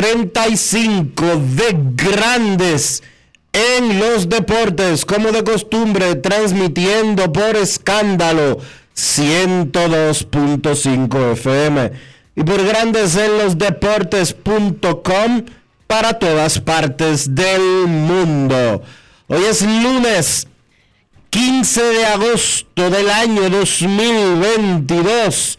2835 de Grandes en los Deportes, como de costumbre, transmitiendo por escándalo 102.5 FM y por Grandes en los Deportes.com para todas partes del mundo. Hoy es lunes 15 de agosto del año 2022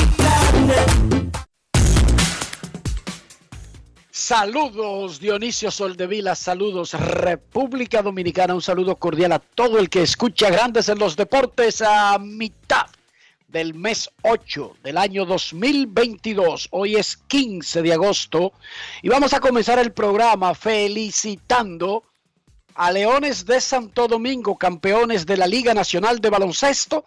Saludos Dionisio Soldevila, saludos República Dominicana, un saludo cordial a todo el que escucha Grandes en los Deportes a mitad del mes 8 del año 2022. Hoy es 15 de agosto y vamos a comenzar el programa felicitando a Leones de Santo Domingo, campeones de la Liga Nacional de Baloncesto,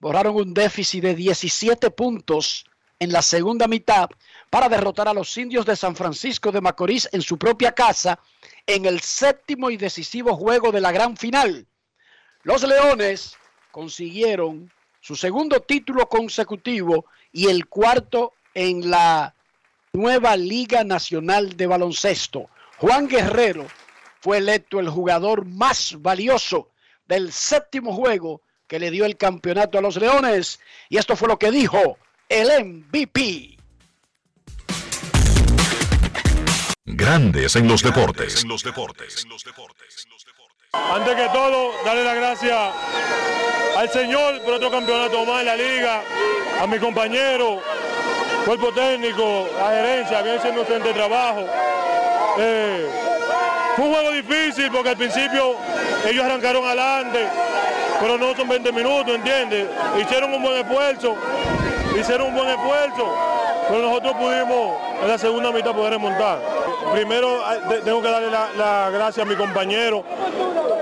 borraron un déficit de 17 puntos en la segunda mitad para derrotar a los indios de San Francisco de Macorís en su propia casa en el séptimo y decisivo juego de la gran final. Los Leones consiguieron su segundo título consecutivo y el cuarto en la nueva Liga Nacional de Baloncesto. Juan Guerrero fue electo el jugador más valioso del séptimo juego que le dio el campeonato a los Leones. Y esto fue lo que dijo el MVP. Grandes en los deportes. Antes que todo, darle las gracias al Señor por otro campeonato más en la liga, a mi compañero, cuerpo técnico, la gerencia, bien siendo un excelente trabajo. Eh, fue un juego difícil porque al principio ellos arrancaron adelante, pero no son 20 minutos, ¿entiendes? Hicieron un buen esfuerzo, hicieron un buen esfuerzo, pero nosotros pudimos en la segunda mitad poder remontar. Primero tengo que darle la, la gracia a mi compañero,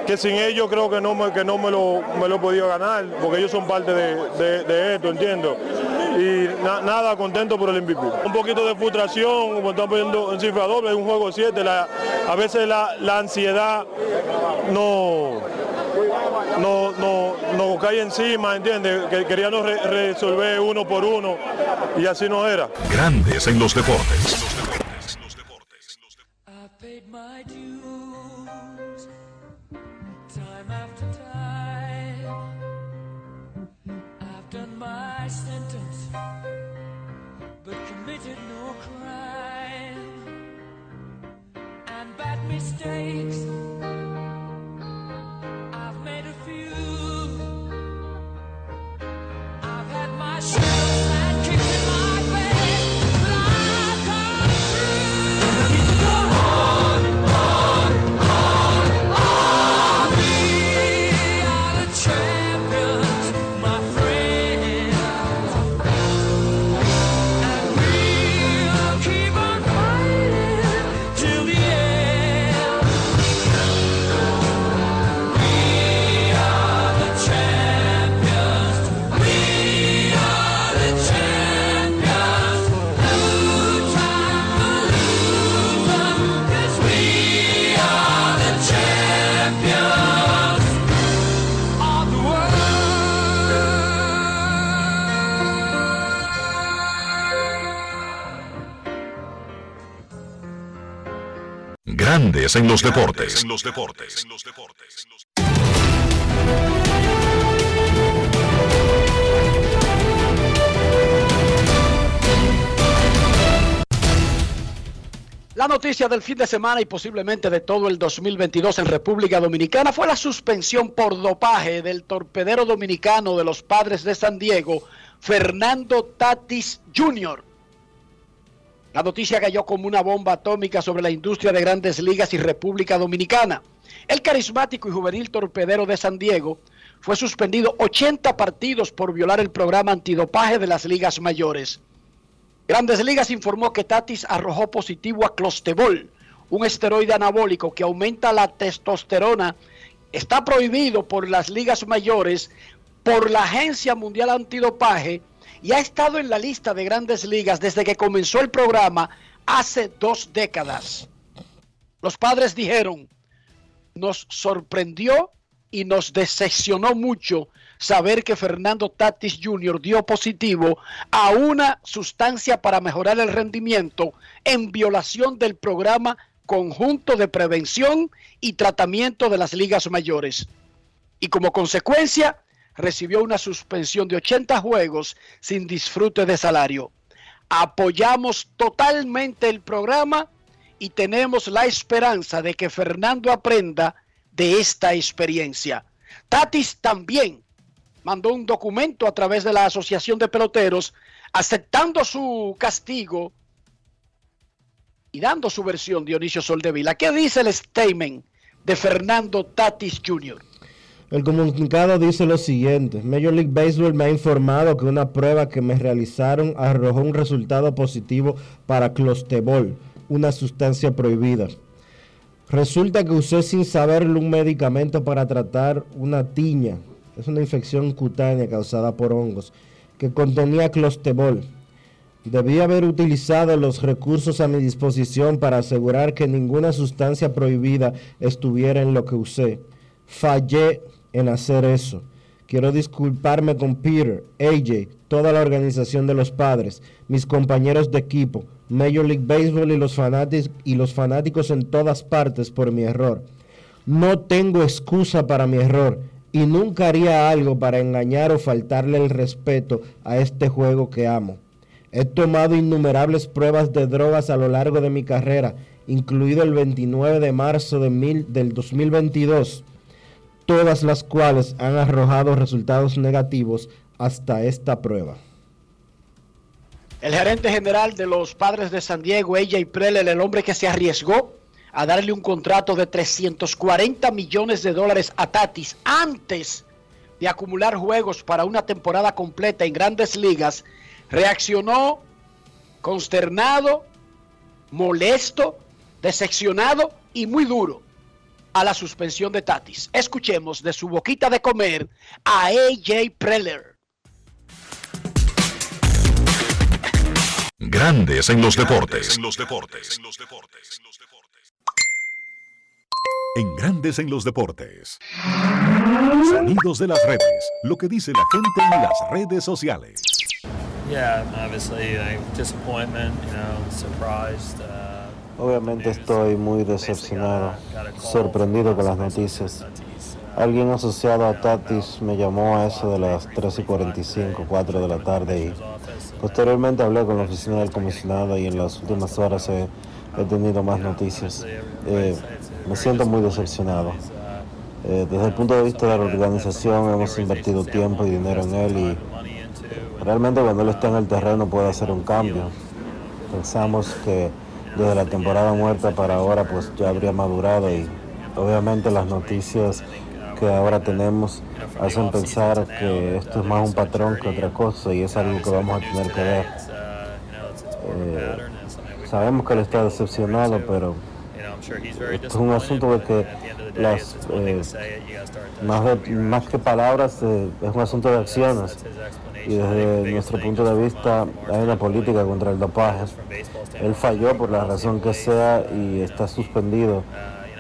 que sin ellos creo que no me, que no me, lo, me lo he podido ganar, porque ellos son parte de, de- esto, entiendo. Y na- nada, contento por el MVP. Un poquito de frustración, como están poniendo en cifra doble, es un juego 7, a veces la ansiedad no, no, no, nos cae encima, ¿entiendes? Que queríamos re- resolver uno por uno y así no era. Grandes en los deportes. I show. Grandes en los deportes. La noticia del fin de semana y posiblemente de todo el 2022 en República Dominicana fue la suspensión por dopaje del torpedero dominicano de los padres de San Diego, Fernando Tatis Jr. La noticia cayó como una bomba atómica sobre la industria de grandes ligas y República Dominicana. El carismático y juvenil torpedero de San Diego fue suspendido 80 partidos por violar el programa antidopaje de las ligas mayores. Grandes Ligas informó que Tatis arrojó positivo a Clostebol, un esteroide anabólico que aumenta la testosterona. Está prohibido por las ligas mayores, por la Agencia Mundial Antidopaje y ha estado en la lista de grandes ligas desde que comenzó el programa hace dos décadas. Los padres dijeron, nos sorprendió y nos decepcionó mucho saber que Fernando Tatis Jr. dio positivo a una sustancia para mejorar el rendimiento en violación del programa conjunto de prevención y tratamiento de las ligas mayores. Y como consecuencia, recibió una suspensión de 80 juegos sin disfrute de salario. Apoyamos totalmente el programa y tenemos la esperanza de que Fernando aprenda de esta experiencia. Tatis también mandó un documento a través de la Asociación de Peloteros aceptando su castigo y dando su versión Dionisio Soldevila. ¿Qué dice el statement de Fernando Tatis Jr.? El comunicado dice lo siguiente, Major League Baseball me ha informado que una prueba que me realizaron arrojó un resultado positivo para clostebol, una sustancia prohibida. Resulta que usé sin saberlo un medicamento para tratar una tiña, es una infección cutánea causada por hongos, que contenía clostebol. Debí haber utilizado los recursos a mi disposición para asegurar que ninguna sustancia prohibida estuviera en lo que usé. Fallé en hacer eso. Quiero disculparme con Peter, AJ, toda la organización de los padres, mis compañeros de equipo, Major League Baseball y los, fanáticos, y los fanáticos en todas partes por mi error. No tengo excusa para mi error y nunca haría algo para engañar o faltarle el respeto a este juego que amo. He tomado innumerables pruebas de drogas a lo largo de mi carrera, incluido el 29 de marzo de mil, del 2022, todas las cuales han arrojado resultados negativos hasta esta prueba. El gerente general de los padres de San Diego, AJ Preller, el hombre que se arriesgó a darle un contrato de 340 millones de dólares a Tatis antes de acumular juegos para una temporada completa en grandes ligas, reaccionó consternado, molesto, decepcionado y muy duro a la suspensión de Tatis. Escuchemos de su boquita de comer a AJ Preller. Grandes en los deportes. En los deportes. En Grandes en los deportes. Sonidos de las redes. Lo que dice la gente en las redes sociales. Obviamente estoy muy decepcionado, sorprendido con las noticias. Alguien asociado a Tatis me llamó a eso de las 3 y 45, 4 de la tarde y posteriormente hablé con la oficina del comisionado y en las últimas horas he, tenido más noticias. Eh, me siento muy decepcionado. Eh, desde el punto de vista de la organización hemos invertido tiempo y dinero en él y realmente cuando él está en el terreno puede hacer un cambio. Pensamos que desde la temporada muerta para ahora pues ya habría madurado y obviamente las noticias que ahora tenemos hacen pensar que esto es más un patrón que otra cosa y es algo que vamos a tener que ver. Eh, sabemos que él está decepcionado, pero es un asunto de que las, eh, más, más que palabras eh, es un asunto de acciones y desde nuestro punto de vista hay una política contra el dopaje. Él falló por la razón que sea y está suspendido,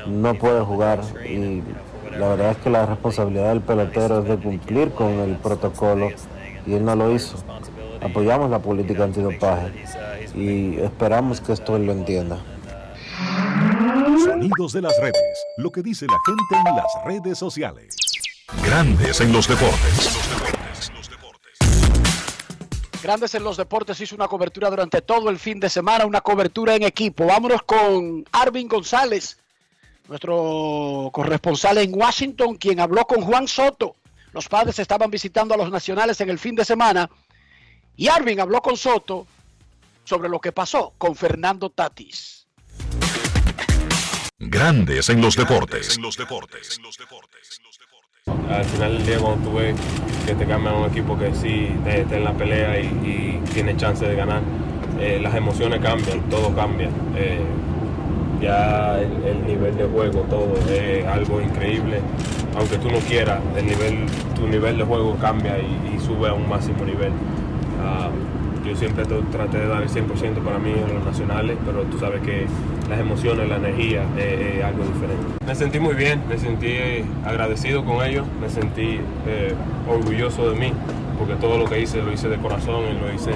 no puede jugar y la verdad es que la responsabilidad del pelotero es de cumplir con el protocolo y él no lo hizo. Apoyamos la política antidopaje y esperamos que esto él lo entienda. sonidos de las redes. Lo que dice la gente en las redes sociales. Grandes en los deportes. Grandes en los deportes hizo una cobertura durante todo el fin de semana, una cobertura en equipo. Vámonos con Arvin González, nuestro corresponsal en Washington, quien habló con Juan Soto. Los padres estaban visitando a los nacionales en el fin de semana y Arvin habló con Soto sobre lo que pasó con Fernando Tatis. Grandes en los deportes. Al final del día cuando tú ves que te cambian un equipo que sí está en la pelea y, tiene chance de ganar, eh, las emociones cambian, todo cambia. Eh, ya el, nivel de juego, todo es algo increíble. Aunque tú no quieras, el nivel, tu nivel de juego cambia y, sube a un máximo nivel. Ah, yo siempre traté de dar el 100% para mí en los nacionales, pero tú sabes que las emociones, la energía es, algo diferente. Me sentí muy bien, me sentí agradecido con ellos, me sentí eh, orgulloso de mí, porque todo lo que hice lo hice de corazón y lo hice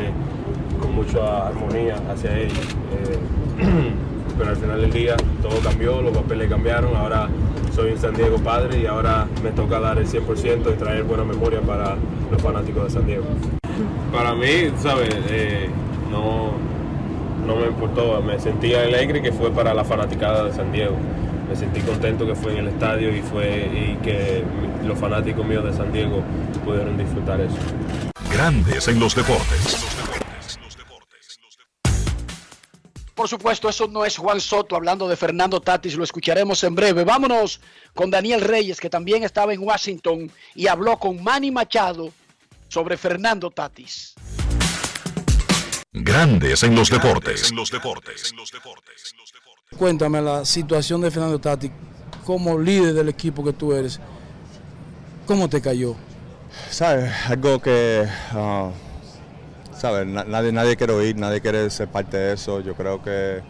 con mucha armonía hacia ellos. Eh, pero al final del día todo cambió, los papeles cambiaron, ahora soy un San Diego padre y ahora me toca dar el 100% y traer buena memoria para los fanáticos de San Diego. Para mí, ¿sabes? Eh, no, no me importó, me sentí alegre que fue para la fanaticada de San Diego. Me sentí contento que fue en el estadio y, fue, y que los fanáticos míos de San Diego pudieron disfrutar eso. Grandes en los deportes. Por supuesto, eso no es Juan Soto hablando de Fernando Tatis, lo escucharemos en breve. Vámonos con Daniel Reyes, que también estaba en Washington y habló con Manny Machado sobre Fernando Tatis. Grandes en los deportes. En los deportes. Cuéntame la situación de Fernando Tatis como líder del equipo que tú eres. ¿Cómo te cayó? Sabes, algo que, uh, sabes, nadie, nadie quiere oír, nadie quiere ser parte de eso. Yo creo que,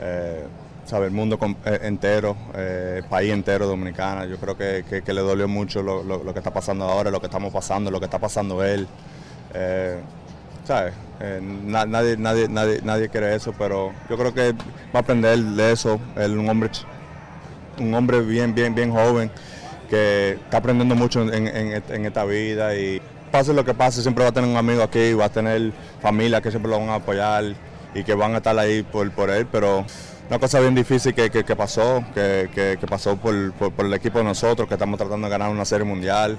eh, sabes, el mundo eh, entero, eh, el país entero dominicana, yo creo que, le dolió mucho lo, que está pasando ahora, lo que estamos pasando, lo que está pasando él. ¿sabes? Eh, nadie, nadie, nadie, nadie quiere eso, pero yo creo que va a aprender de eso. Él un hombre, un hombre bien, bien, bien joven que está aprendiendo mucho en, esta vida y pase lo que pase, siempre va a tener un amigo aquí, va a tener familia que siempre lo van a apoyar y que van a estar ahí por, por él, pero una cosa bien difícil que, pasó, que, pasó por, por, el equipo de nosotros, que estamos tratando de ganar una serie mundial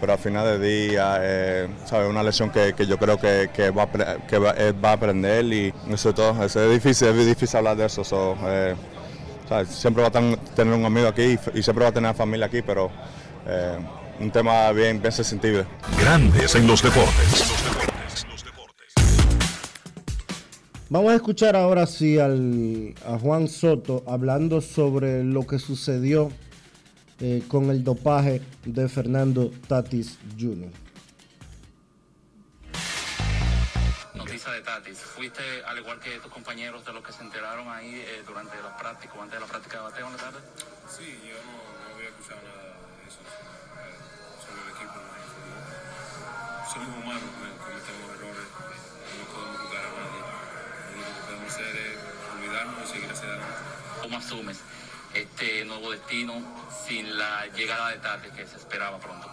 pero al final del día, eh, ¿sabes? Una lección que, yo creo que, que, va, que va, a aprender y eso todo. Es difícil, es difícil hablar de eso. Eh, siempre va a tener un amigo aquí y, siempre va a tener familia aquí, pero eh, un tema bien, bien sensible. Grandes en los deportes. Vamos a escuchar ahora sí al, a Juan Soto hablando sobre lo que sucedió eh, con el dopaje de Fernando Tatis Jr. Noticia de Tatis, ¿fuiste al igual que tus compañeros de los que se enteraron ahí eh, durante la práctica o antes de la práctica de bateo en la tarde? Sí, yo no, no había escuchado nada de eso eh, sobre el equipo. No Somos humanos, y seguir. ¿Cómo asumes este nuevo destino sin la llegada de tarde que se esperaba pronto?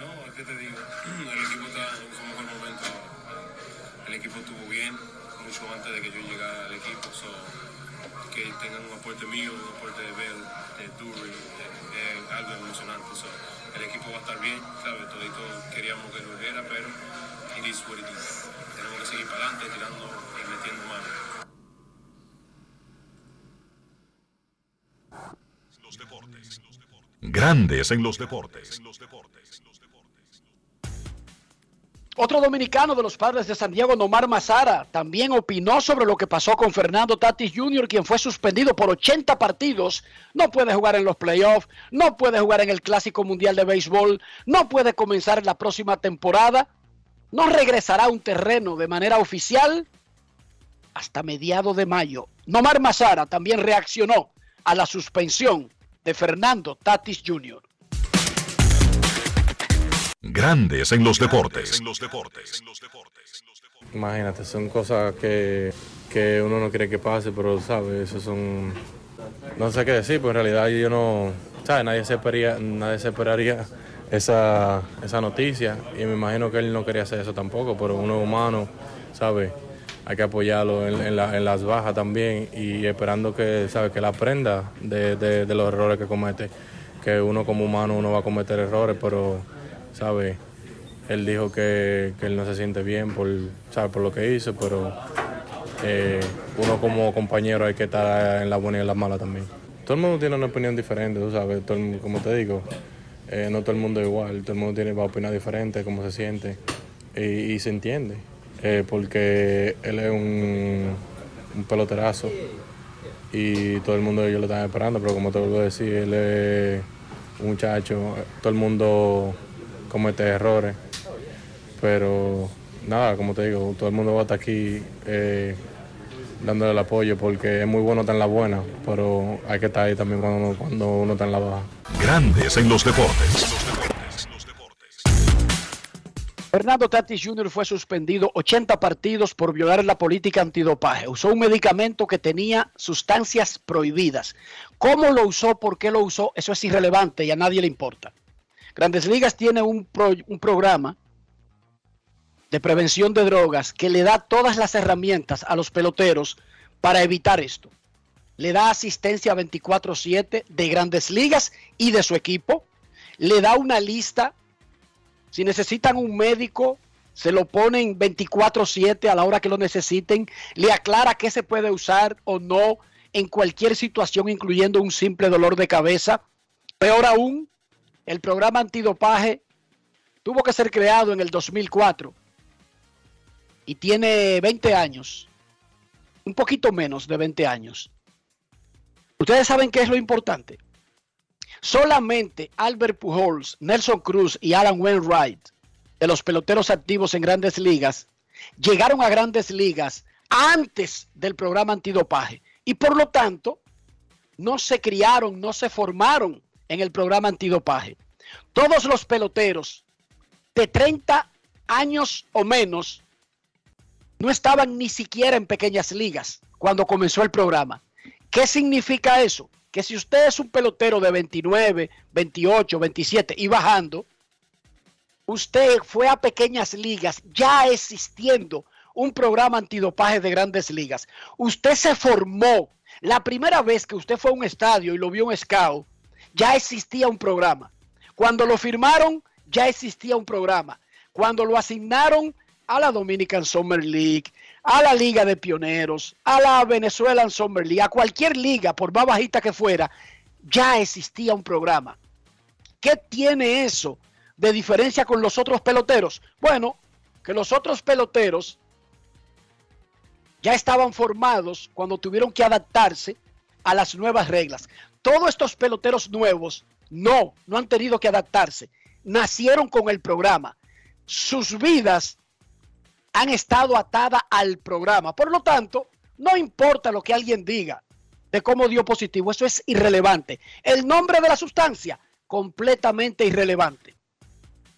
No, es que te digo, el equipo está en su mejor momento El equipo estuvo bien mucho antes de que yo llegara al equipo. que tengan un aporte mío, un aporte de Bell, de Dury, es algo emocionante. el equipo va a estar bien, ¿sabes? Todos queríamos que lo volviera, pero it is what it is. Tenemos que seguir para adelante, tirando y metiendo mano. Grandes en los deportes. Otro dominicano de los padres de San Diego, Nomar Mazara, también opinó sobre lo que pasó con Fernando Tatis Jr., quien fue suspendido por 80 partidos. No puede jugar en los playoffs, no puede jugar en el Clásico Mundial de Béisbol, no puede comenzar en la próxima temporada, no regresará a un terreno de manera oficial hasta mediados de mayo. Nomar Mazara también reaccionó a la suspensión de Fernando Tatis Jr. Grandes en los deportes. Imagínate, son cosas que, que uno no quiere que pase, pero sabes, eso son no sé qué decir, pues en realidad yo no, ¿sabes? Nadie se esperaría, nadie se esperaría esa, esa noticia y me imagino que él no quería hacer eso tampoco, pero uno es humano, ¿sabes? Hay que apoyarlo en, en la- en las bajas también y esperando que, ¿sabes? Que él aprenda de, los errores que comete, que uno como humano uno va a cometer errores, pero, ¿sabes? Él dijo que, él no se siente bien por, ¿sabes? por lo que hizo, pero eh, uno como compañero hay que estar en la buena y en la mala también. Todo el mundo tiene una opinión diferente, tú sabes, todo como te digo, eh, no todo el mundo es igual, todo el mundo tiene va a opinar diferente, cómo se siente, y, y se entiende, eh, porque él es un, un peloterazo y todo el mundo ellos lo están esperando, pero como te vuelvo a decir, él es un muchacho, todo el mundo comete errores, pero nada, como te digo, todo el mundo va a estar aquí eh, dándole el apoyo porque es muy bueno estar en la buena, pero hay que estar ahí también cuando uno, cuando uno está en la baja. Grandes en los deportes. Fernando Tatis Jr. fue suspendido 80 partidos por violar la política antidopaje. Usó un medicamento que tenía sustancias prohibidas. ¿Cómo lo usó? ¿Por qué lo usó? Eso es irrelevante y a nadie le importa. Grandes Ligas tiene un, un programa de prevención de drogas que le da todas las herramientas a los peloteros para evitar esto. Le da asistencia 24/7 de grandes ligas y de su equipo. Le da una lista si necesitan un médico, se lo ponen 24/7 a la hora que lo necesiten. Le aclara qué se puede usar o no en cualquier situación, incluyendo un simple dolor de cabeza. Peor aún, el programa antidopaje tuvo que ser creado en el 2004 y tiene 20 años, un poquito menos de 20 años. Ustedes saben qué es lo importante. Solamente Albert Pujols, Nelson Cruz y Alan Wainwright, de los peloteros activos en grandes ligas, llegaron a grandes ligas antes del programa antidopaje y por lo tanto no se criaron, no se formaron en el programa antidopaje. Todos los peloteros de 30 años o menos no estaban ni siquiera en pequeñas ligas cuando comenzó el programa. ¿Qué significa eso? Que si usted es un pelotero de 29, 28, 27 y bajando, usted fue a pequeñas ligas ya existiendo un programa antidopaje de grandes ligas. Usted se formó. La primera vez que usted fue a un estadio y lo vio un scout, ya existía un programa. Cuando lo firmaron, ya existía un programa. Cuando lo asignaron a la Dominican Summer League, a la Liga de Pioneros, a la Venezuelan Summer League, a cualquier liga, por más bajita que fuera, ya existía un programa. ¿Qué tiene eso de diferencia con los otros peloteros? Bueno, que los otros peloteros ya estaban formados cuando tuvieron que adaptarse a las nuevas reglas. Todos estos peloteros nuevos no, no han tenido que adaptarse. Nacieron con el programa. Sus vidas han estado atadas al programa. Por lo tanto, no importa lo que alguien diga de cómo dio positivo, eso es irrelevante. El nombre de la sustancia, completamente irrelevante.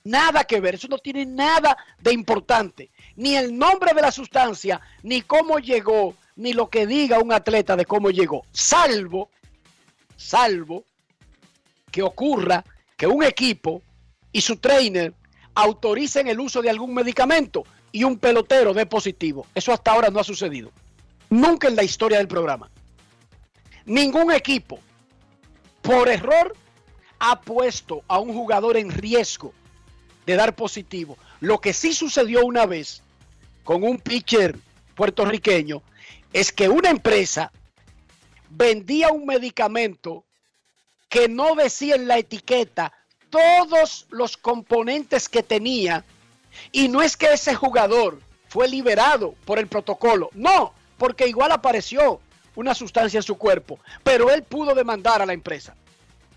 Nada que ver, eso no tiene nada de importante. Ni el nombre de la sustancia, ni cómo llegó, ni lo que diga un atleta de cómo llegó. Salvo, salvo que ocurra que un equipo y su trainer autoricen el uso de algún medicamento y un pelotero dé positivo. Eso hasta ahora no ha sucedido. Nunca en la historia del programa. Ningún equipo, por error, ha puesto a un jugador en riesgo de dar positivo. Lo que sí sucedió una vez con un pitcher puertorriqueño es que una empresa vendía un medicamento que no decía en la etiqueta todos los componentes que tenía y no es que ese jugador fue liberado por el protocolo, no, porque igual apareció una sustancia en su cuerpo, pero él pudo demandar a la empresa.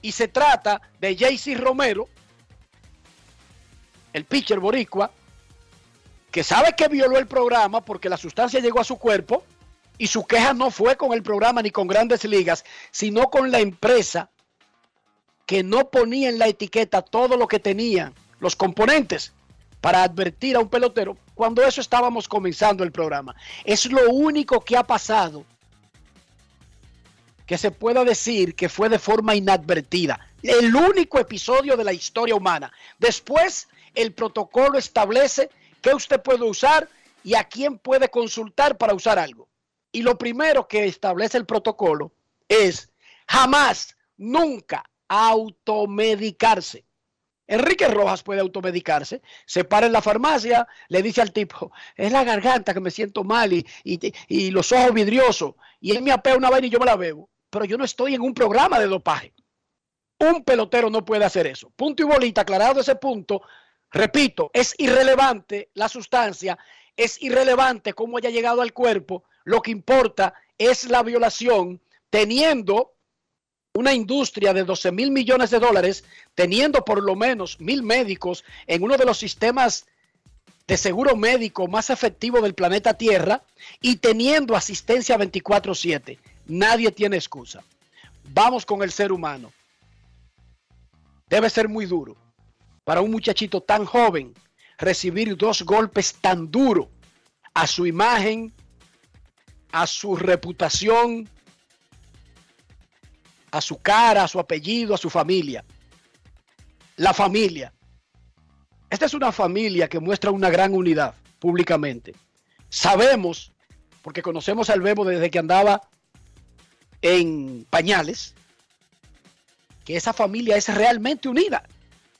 Y se trata de JC Romero, el pitcher boricua, que sabe que violó el programa porque la sustancia llegó a su cuerpo y su queja no fue con el programa ni con grandes ligas, sino con la empresa que no ponía en la etiqueta todo lo que tenía, los componentes, para advertir a un pelotero cuando eso estábamos comenzando el programa. Es lo único que ha pasado que se pueda decir que fue de forma inadvertida. El único episodio de la historia humana. Después, el protocolo establece qué usted puede usar y a quién puede consultar para usar algo. Y lo primero que establece el protocolo es jamás, nunca automedicarse. Enrique Rojas puede automedicarse, se para en la farmacia, le dice al tipo, es la garganta que me siento mal y, y- los ojos vidriosos, y él me apea una vaina y yo me la bebo, pero yo no estoy en un programa de dopaje. Un pelotero no puede hacer eso. Punto y bolita, aclarado ese punto, repito, es irrelevante la sustancia, es irrelevante cómo haya llegado al cuerpo, lo que importa es la violación teniendo una industria de 12 mil millones de dólares, teniendo por lo menos mil médicos en uno de los sistemas de seguro médico más efectivo del planeta Tierra y teniendo asistencia 24/7. Nadie tiene excusa. Vamos con el ser humano. Debe ser muy duro para un muchachito tan joven recibir dos golpes tan duros a su imagen, a su reputación, a su cara, a su apellido, a su familia. La familia. Esta es una familia que muestra una gran unidad públicamente. Sabemos, porque conocemos al Bebo desde que andaba en pañales, que esa familia es realmente unida.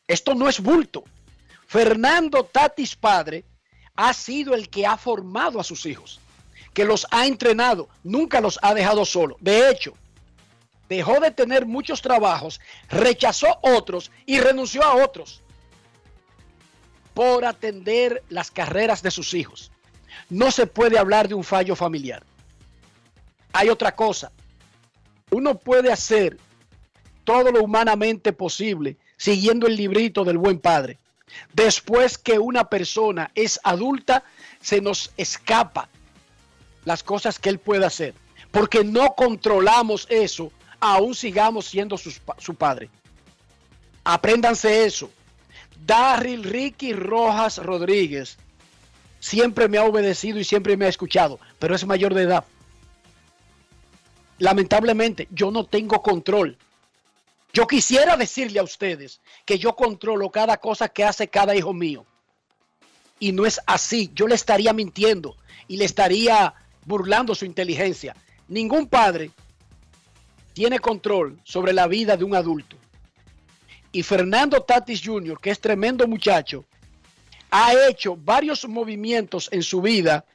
Esto no es bulto. Fernando Tatis padre ha sido el que ha formado a sus hijos, que los ha entrenado, nunca los ha dejado solos. De hecho, dejó de tener muchos trabajos, rechazó otros y renunció a otros por atender las carreras de sus hijos. No se puede hablar de un fallo familiar. Hay otra cosa. Uno puede hacer todo lo humanamente posible siguiendo el librito del buen padre. Después que una persona es adulta, se nos escapa las cosas que él puede hacer. Porque no controlamos eso, aún sigamos siendo su padre. Apréndanse eso. Darryl Ricky Rojas Rodríguez siempre me ha obedecido y siempre me ha escuchado, pero es mayor de edad. Lamentablemente, yo no tengo control. Yo quisiera decirle a ustedes que yo controlo cada cosa que hace cada hijo mío. Y no es así. Yo le estaría mintiendo y le estaría burlando su inteligencia. Ningún padre tiene control sobre la vida de un adulto. Y Fernando Tatis Jr., que es tremendo muchacho, ha hecho varios movimientos en su vida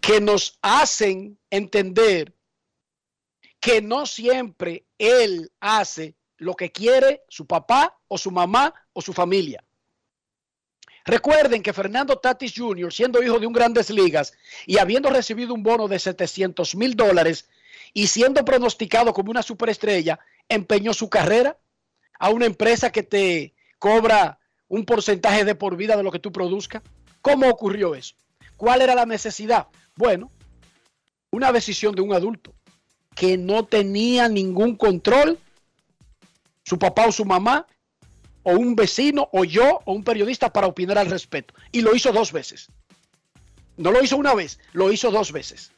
que nos hacen entender que no siempre él hace lo que quiere su papá o su mamá o su familia. Recuerden que Fernando Tatis Jr., siendo hijo de un grandes ligas y habiendo recibido un bono de 700 mil dólares y siendo pronosticado como una superestrella, empeñó su carrera a una empresa que te cobra un porcentaje de por vida de lo que tú produzcas. ¿Cómo ocurrió eso? ¿Cuál era la necesidad? Bueno, una decisión de un adulto que no tenía ningún control, su papá o su mamá, o un vecino, o yo, o un periodista para opinar al respecto. Y lo hizo dos veces. No lo hizo una vez, lo hizo dos veces.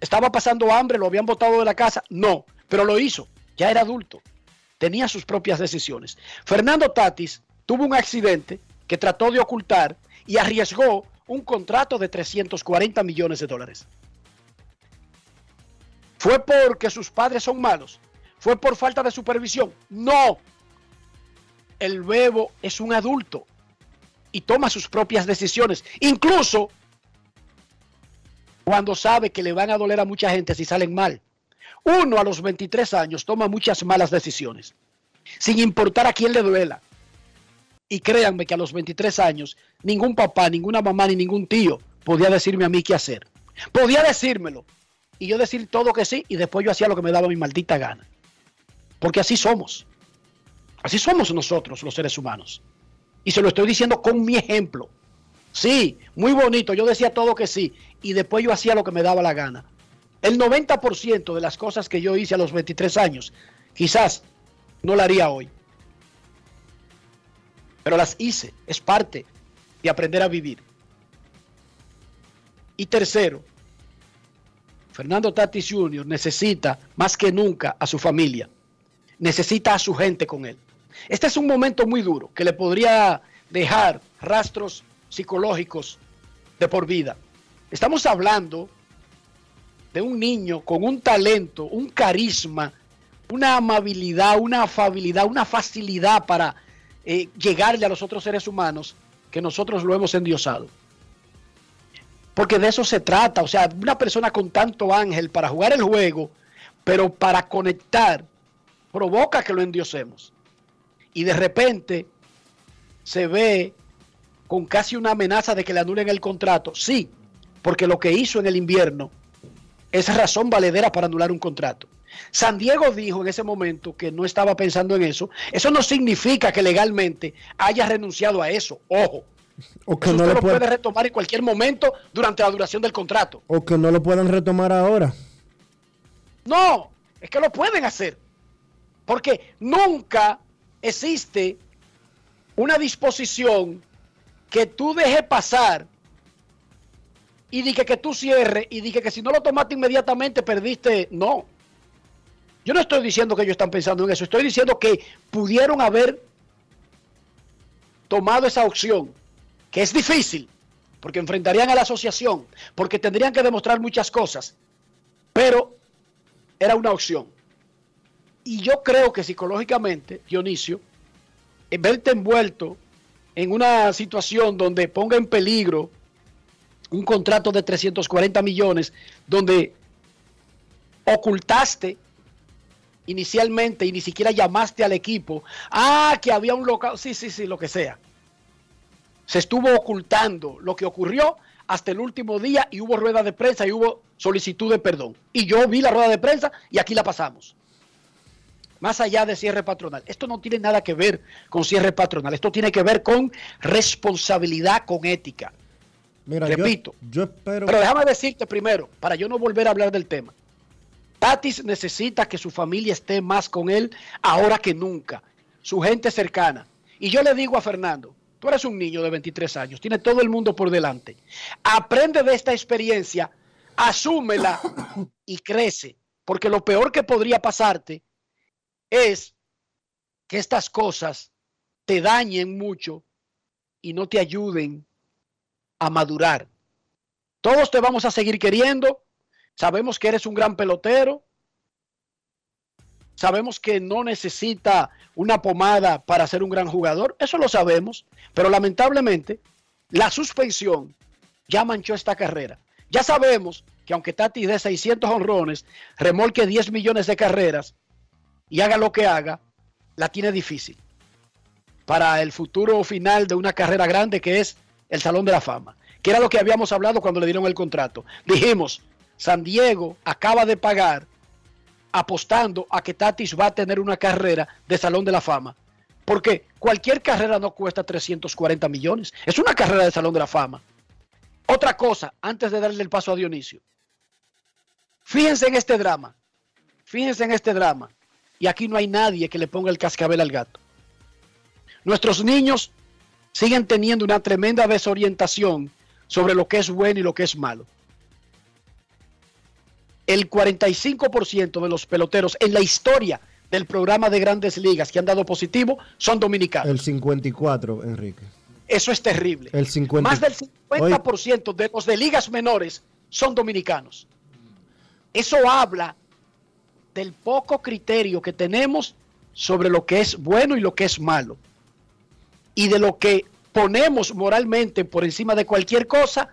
¿Estaba pasando hambre? ¿Lo habían botado de la casa? No, pero lo hizo. Ya era adulto. Tenía sus propias decisiones. Fernando Tatis tuvo un accidente que trató de ocultar y arriesgó un contrato de 340 millones de dólares. ¿Fue porque sus padres son malos? ¿Fue por falta de supervisión? No. El bebo es un adulto y toma sus propias decisiones. Incluso cuando sabe que le van a doler a mucha gente si salen mal. Uno a los 23 años toma muchas malas decisiones, sin importar a quién le duela. Y créanme que a los 23 años, ningún papá, ninguna mamá, ni ningún tío podía decirme a mí qué hacer. Podía decírmelo y yo decir todo que sí y después yo hacía lo que me daba mi maldita gana. Porque así somos. Así somos nosotros los seres humanos. Y se lo estoy diciendo con mi ejemplo. Sí, muy bonito, yo decía todo que sí y después yo hacía lo que me daba la gana. El 90% de las cosas que yo hice a los 23 años, quizás no la haría hoy. Pero las hice, es parte de aprender a vivir. Y tercero, Fernando Tatis Jr. necesita más que nunca a su familia, necesita a su gente con él. Este es un momento muy duro que le podría dejar rastros psicológicos de por vida. Estamos hablando de un niño con un talento, un carisma, una amabilidad, una afabilidad, una facilidad para eh, llegarle a los otros seres humanos que nosotros lo hemos endiosado. Porque de eso se trata, o sea, una persona con tanto ángel para jugar el juego, pero para conectar, provoca que lo endiosemos. Y de repente se ve con casi una amenaza de que le anulen el contrato. Sí, porque lo que hizo en el invierno es razón valedera para anular un contrato. San Diego dijo en ese momento que no estaba pensando en eso. Eso no significa que legalmente haya renunciado a eso. Ojo. O que Eso no usted lo lo puede- puede retomar en cualquier momento durante la duración del contrato. O que no lo puedan retomar ahora. No, es que lo pueden hacer. Porque nunca existe una disposición que tú dejes pasar y dije que tú cierres y dije que si no lo tomaste inmediatamente perdiste. No. Yo no estoy diciendo que ellos están pensando en eso. Estoy diciendo que pudieron haber tomado esa opción, que es difícil, porque enfrentarían a la asociación, porque tendrían que demostrar muchas cosas. Pero era una opción. Y yo creo que psicológicamente, Dionisio, en verte envuelto en una situación donde ponga en peligro un contrato de 340 millones, donde ocultaste inicialmente y ni siquiera llamaste al equipo, ah, que había un local, sí, sí, sí, lo que sea. Se estuvo ocultando lo que ocurrió hasta el último día y hubo rueda de prensa y hubo solicitud de perdón. Y yo vi la rueda de prensa y aquí la pasamos. Más allá de cierre patronal. Esto no tiene nada que ver con cierre patronal. Esto tiene que ver con responsabilidad, con ética. Mira, yo- Repito. Yo, espero. Pero déjame decirte primero, para yo no volver a hablar del tema. Tatis necesita que su familia esté más con él ahora que nunca. Su gente cercana. Y yo le digo a Fernando, tú eres un niño de 23 años, tiene todo el mundo por delante. Aprende de esta experiencia, asúmela y crece. Porque lo peor que podría pasarte es que estas cosas te dañen mucho y no te ayuden a madurar. Todos te vamos a seguir queriendo. Sabemos que eres un gran pelotero. Sabemos que no necesita una pomada para ser un gran jugador. Eso lo sabemos. Pero lamentablemente, la suspensión ya manchó esta carrera. Ya sabemos que aunque Tati de 600 honrones, remolque 10 millones de carreras y haga lo que haga, la tiene difícil para el futuro final de una carrera grande que es el Salón de la Fama, que era lo que habíamos hablado cuando le dieron el contrato. Dijimos, San Diego acaba de pagar apostando a que Tatis va a tener una carrera de Salón de la Fama. Porque cualquier carrera no cuesta 340 millones. Es una carrera de Salón de la Fama. Otra cosa, antes de darle el paso a Dionisio. Fíjense en este drama. Fíjense en este drama. Y aquí no hay nadie que le ponga el cascabel al gato. Nuestros niños siguen teniendo una tremenda desorientación sobre lo que es bueno y lo que es malo. El 45% de los peloteros en la historia del programa de grandes ligas que han dado positivo son dominicanos. El 54, Enrique. Eso es terrible. El 50. Más del 50% de los de ligas menores son dominicanos. Eso habla del poco criterio que tenemos sobre lo que es bueno y lo que es malo. Y de lo que ponemos moralmente por encima de cualquier cosa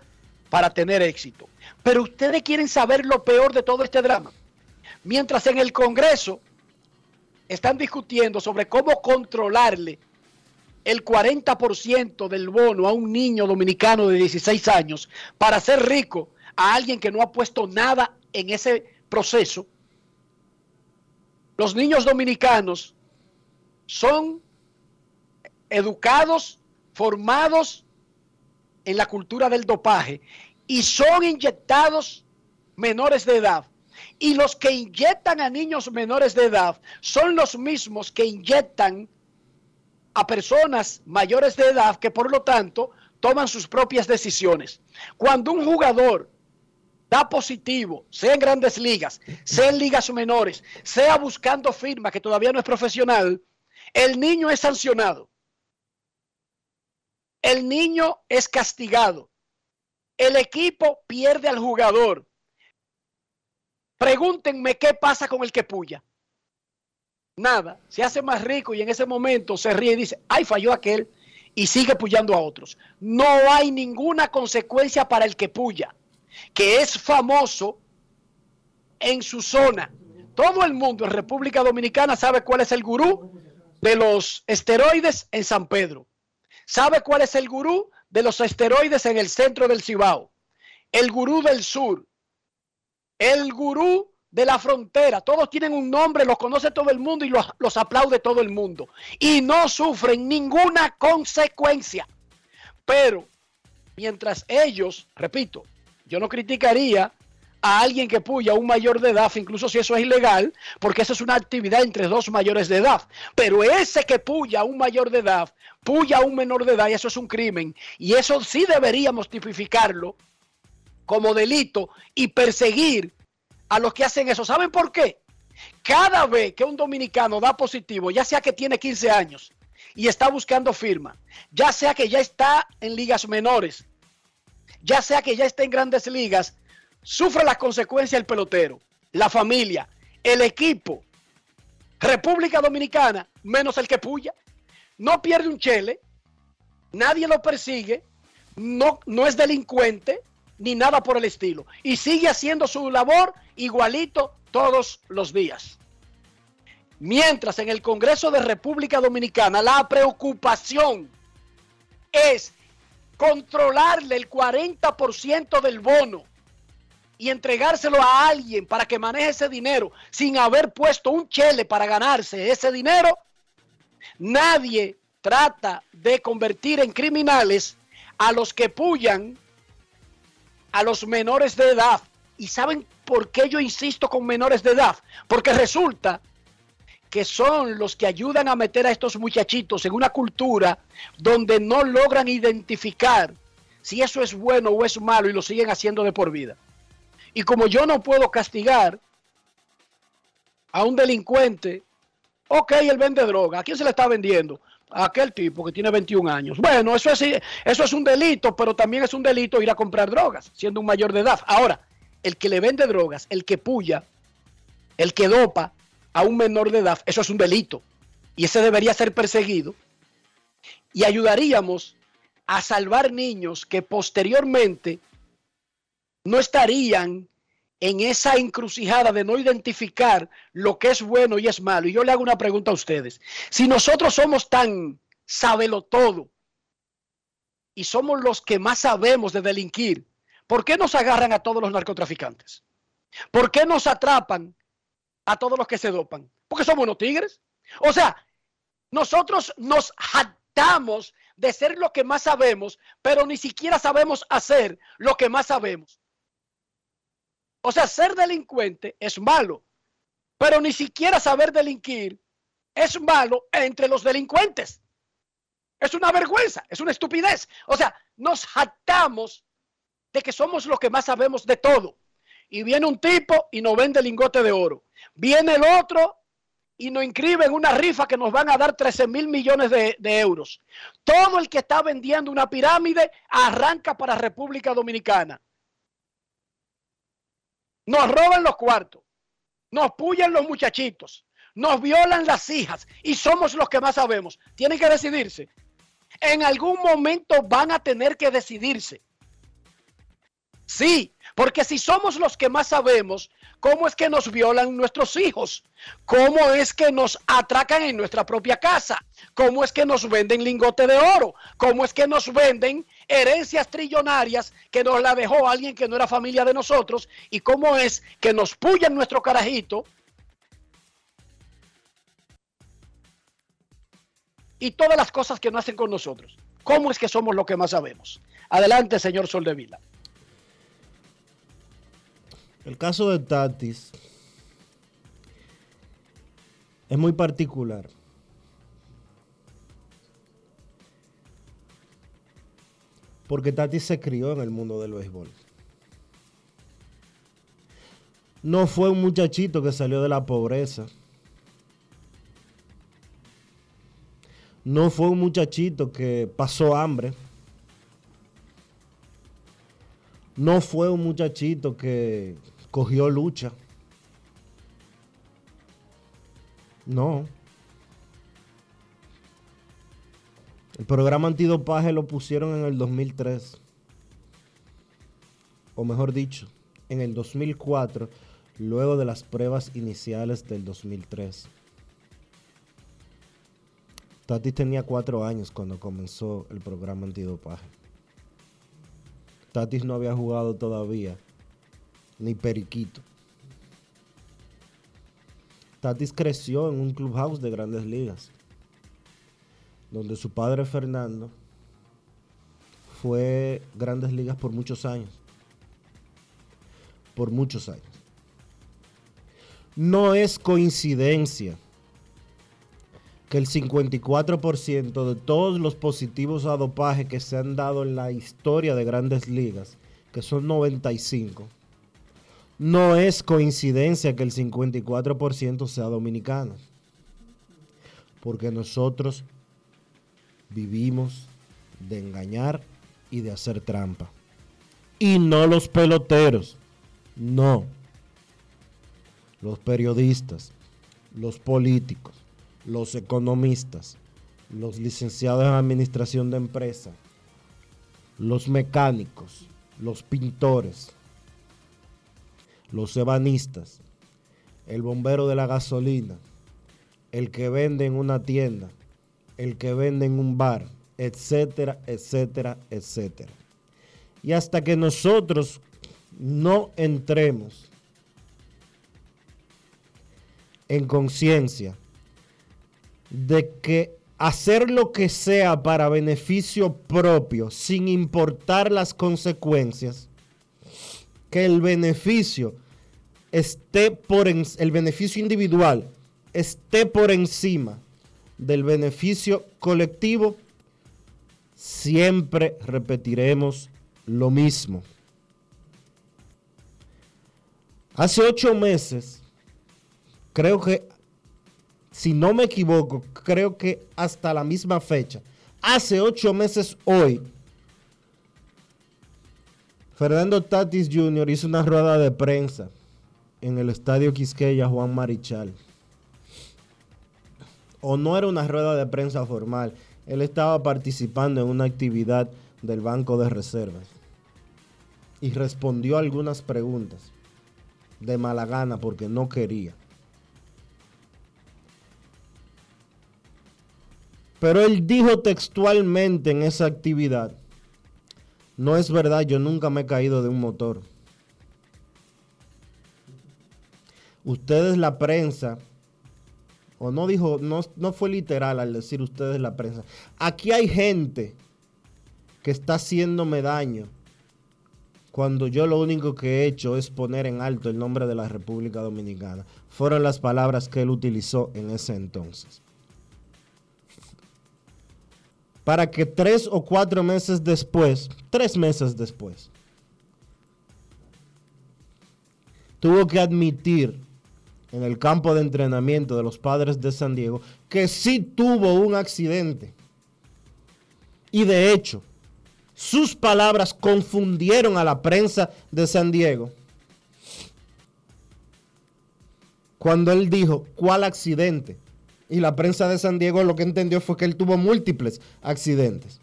para tener éxito. Pero ustedes quieren saber lo peor de todo este drama. Mientras en el Congreso están discutiendo sobre cómo controlarle el 40% del bono a un niño dominicano de 16 años para ser rico a alguien que no ha puesto nada en ese proceso, los niños dominicanos son educados, formados en la cultura del dopaje y son inyectados menores de edad. Y los que inyectan a niños menores de edad son los mismos que inyectan a personas mayores de edad que por lo tanto toman sus propias decisiones. Cuando un jugador da positivo, sea en grandes ligas, sea en ligas menores, sea buscando firma que todavía no es profesional, el niño es sancionado. El niño es castigado. El equipo pierde al jugador. Pregúntenme qué pasa con el que puya. Nada, se hace más rico y en ese momento se ríe y dice, ay, falló aquel y sigue puyando a otros. No hay ninguna consecuencia para el que puya, que es famoso en su zona. Todo el mundo en República Dominicana sabe cuál es el gurú de los esteroides en San Pedro. Sabe cuál es el gurú de los esteroides en el centro del Cibao. El gurú del sur. El gurú de la frontera. Todos tienen un nombre, los conoce todo el mundo y los, los aplaude todo el mundo. Y no sufren ninguna consecuencia. Pero mientras ellos, repito, yo no criticaría a alguien que puya a un mayor de edad, incluso si eso es ilegal, porque eso es una actividad entre dos mayores de edad. Pero ese que puya a un mayor de edad, puya a un menor de edad, y eso es un crimen. Y eso sí deberíamos tipificarlo como delito y perseguir a los que hacen eso. ¿Saben por qué? Cada vez que un dominicano da positivo, ya sea que tiene 15 años y está buscando firma, ya sea que ya está en ligas menores, ya sea que ya está en grandes ligas, sufre las consecuencias el pelotero, la familia, el equipo, República Dominicana, menos el que puya. No pierde un chele, nadie lo persigue, no, no es delincuente, ni nada por el estilo. Y sigue haciendo su labor igualito todos los días. Mientras en el Congreso de República Dominicana la preocupación es controlarle el 40% del bono y entregárselo a alguien para que maneje ese dinero sin haber puesto un chele para ganarse ese dinero, nadie trata de convertir en criminales a los que puyan a los menores de edad. ¿Y saben por qué yo insisto con menores de edad? Porque resulta que son los que ayudan a meter a estos muchachitos en una cultura donde no logran identificar si eso es bueno o es malo y lo siguen haciendo de por vida. Y como yo no puedo castigar a un delincuente, ok, él vende droga, ¿a quién se le está vendiendo? A aquel tipo que tiene 21 años. Bueno, eso es, eso es un delito, pero también es un delito ir a comprar drogas, siendo un mayor de edad. Ahora, el que le vende drogas, el que puya, el que dopa a un menor de edad, eso es un delito. Y ese debería ser perseguido. Y ayudaríamos a salvar niños que posteriormente no estarían en esa encrucijada de no identificar lo que es bueno y es malo. Y yo le hago una pregunta a ustedes. Si nosotros somos tan sabelo todo y somos los que más sabemos de delinquir, ¿por qué nos agarran a todos los narcotraficantes? ¿Por qué nos atrapan a todos los que se dopan? Porque somos unos tigres. O sea, nosotros nos jactamos de ser lo que más sabemos, pero ni siquiera sabemos hacer lo que más sabemos. O sea, ser delincuente es malo, pero ni siquiera saber delinquir es malo entre los delincuentes. Es una vergüenza, es una estupidez. O sea, nos jactamos de que somos los que más sabemos de todo. Y viene un tipo y nos vende lingote de oro. Viene el otro y nos inscribe en una rifa que nos van a dar 13 mil millones de, euros. Todo el que está vendiendo una pirámide arranca para República Dominicana. Nos roban los cuartos, nos puyan los muchachitos, nos violan las hijas y somos los que más sabemos. Tienen que decidirse. En algún momento van a tener que decidirse. Sí, porque si somos los que más sabemos, ¿cómo es que nos violan nuestros hijos? ¿Cómo es que nos atracan en nuestra propia casa? ¿Cómo es que nos venden lingote de oro? ¿Cómo es que nos venden herencias trillonarias que nos la dejó alguien que no era familia de nosotros y cómo es que nos puyan nuestro carajito y todas las cosas que no hacen con nosotros. ¿Cómo es que somos lo que más sabemos? Adelante, señor Soldevila. El caso de Tatis es muy particular. Porque Tati se crió en el mundo del béisbol. no fue un muchachito que salió de la pobreza. No fue un muchachito que pasó hambre. No fue un muchachito que cogió lucha. No. El programa antidopaje lo pusieron en el 2003. O mejor dicho, en el 2004, luego de las pruebas iniciales del 2003. Tatis tenía cuatro años cuando comenzó el programa antidopaje. Tatis no había jugado todavía, ni periquito. Tatis creció en un clubhouse de grandes ligas, donde su padre Fernando fue grandes ligas por muchos años. Por muchos años. No es coincidencia que el 54% de todos los positivos a dopaje que se han dado en la historia de grandes ligas, que son 95, no es coincidencia que el 54% sea dominicano. Porque nosotros vivimos de engañar y de hacer trampa. Y no los peloteros. No. Los periodistas, los políticos, los economistas, los licenciados en administración de empresa, los mecánicos, los pintores, los ebanistas, el bombero de la gasolina, el que vende en una tienda, el que vende en un bar, etcétera, etcétera, etcétera. Y hasta que nosotros no entremos en conciencia de que hacer lo que sea para beneficio propio, sin importar las consecuencias, que el beneficio esté por el beneficio individual esté por encima del beneficio colectivo, siempre repetiremos lo mismo. Hace ocho meses, creo que, si no me equivoco, creo que hasta la misma fecha, hace ocho meses hoy, Fernando Tatis Jr. hizo una rueda de prensa en el estadio Quisqueya Juan Marichal. O no era una rueda de prensa formal, él estaba participando en una actividad del Banco de Reservas y respondió algunas preguntas de mala gana porque no quería. Pero él dijo textualmente en esa actividad, no es verdad, yo nunca me he caído de un motor. Ustedes la prensa, o no dijo, no, no fue literal al decir ustedes la prensa. Aquí hay gente que está haciéndome daño cuando yo lo único que he hecho es poner en alto el nombre de la República Dominicana. Fueron las palabras que él utilizó en ese entonces. Para que tres o cuatro meses después, tres meses después, tuvo que admitir en el campo de entrenamiento de los padres de San Diego que sí tuvo un accidente. Y de hecho, sus palabras confundieron a la prensa de San Diego cuando él dijo, ¿cuál accidente? Y la prensa de San Diego lo que entendió fue que él tuvo múltiples accidentes.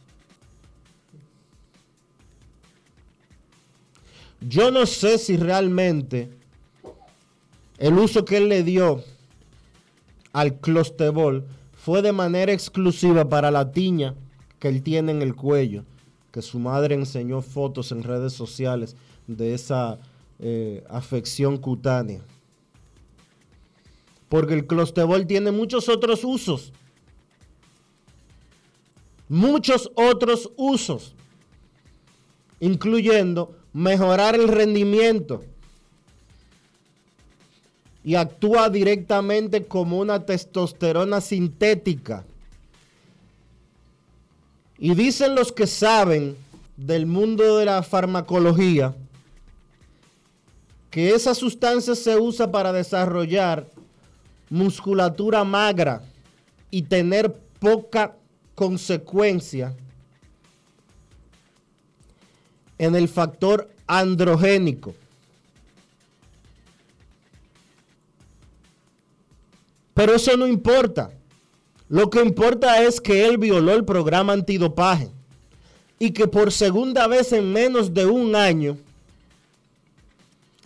Yo no sé si realmente el uso que él le dio al clostebol fue de manera exclusiva para la tiña que él tiene en el cuello, que su madre enseñó fotos en redes sociales de esa eh, afección cutánea. Porque el clostebol tiene muchos otros usos. Muchos otros usos. Incluyendo mejorar el rendimiento. Y actúa directamente como una testosterona sintética. Y dicen los que saben del mundo de la farmacología que esa sustancia se usa para desarrollar musculatura magra y tener poca consecuencia en el factor androgénico. Pero eso no importa. Lo que importa es que él violó el programa antidopaje y que por segunda vez en menos de un año,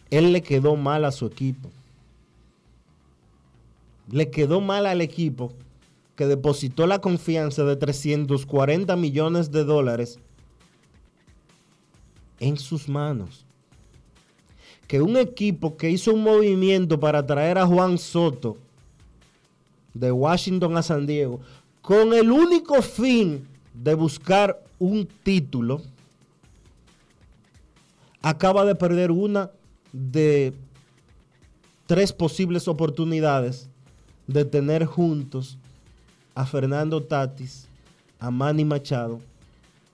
él le quedó mal a su equipo. Le quedó mal al equipo que depositó la confianza de 340 millones de dólares en sus manos. Que un equipo que hizo un movimiento para traer a Juan Soto de Washington a San Diego con el único fin de buscar un título, acaba de perder una de tres posibles oportunidades de tener juntos a Fernando Tatis, a Manny Machado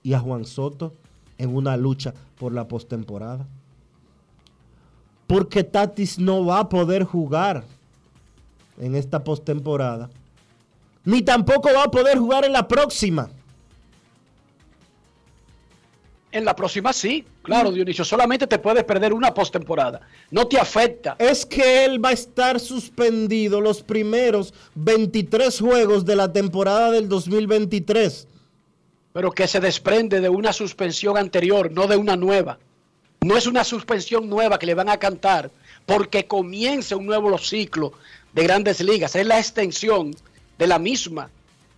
y a Juan Soto en una lucha por la postemporada. Porque Tatis no va a poder jugar en esta postemporada, ni tampoco va a poder jugar en la próxima. En la próxima sí, claro, Dionisio. Solamente te puedes perder una postemporada. No te afecta. Es que él va a estar suspendido los primeros 23 juegos de la temporada del 2023. Pero que se desprende de una suspensión anterior, no de una nueva. No es una suspensión nueva que le van a cantar porque comienza un nuevo ciclo de grandes ligas. Es la extensión de la misma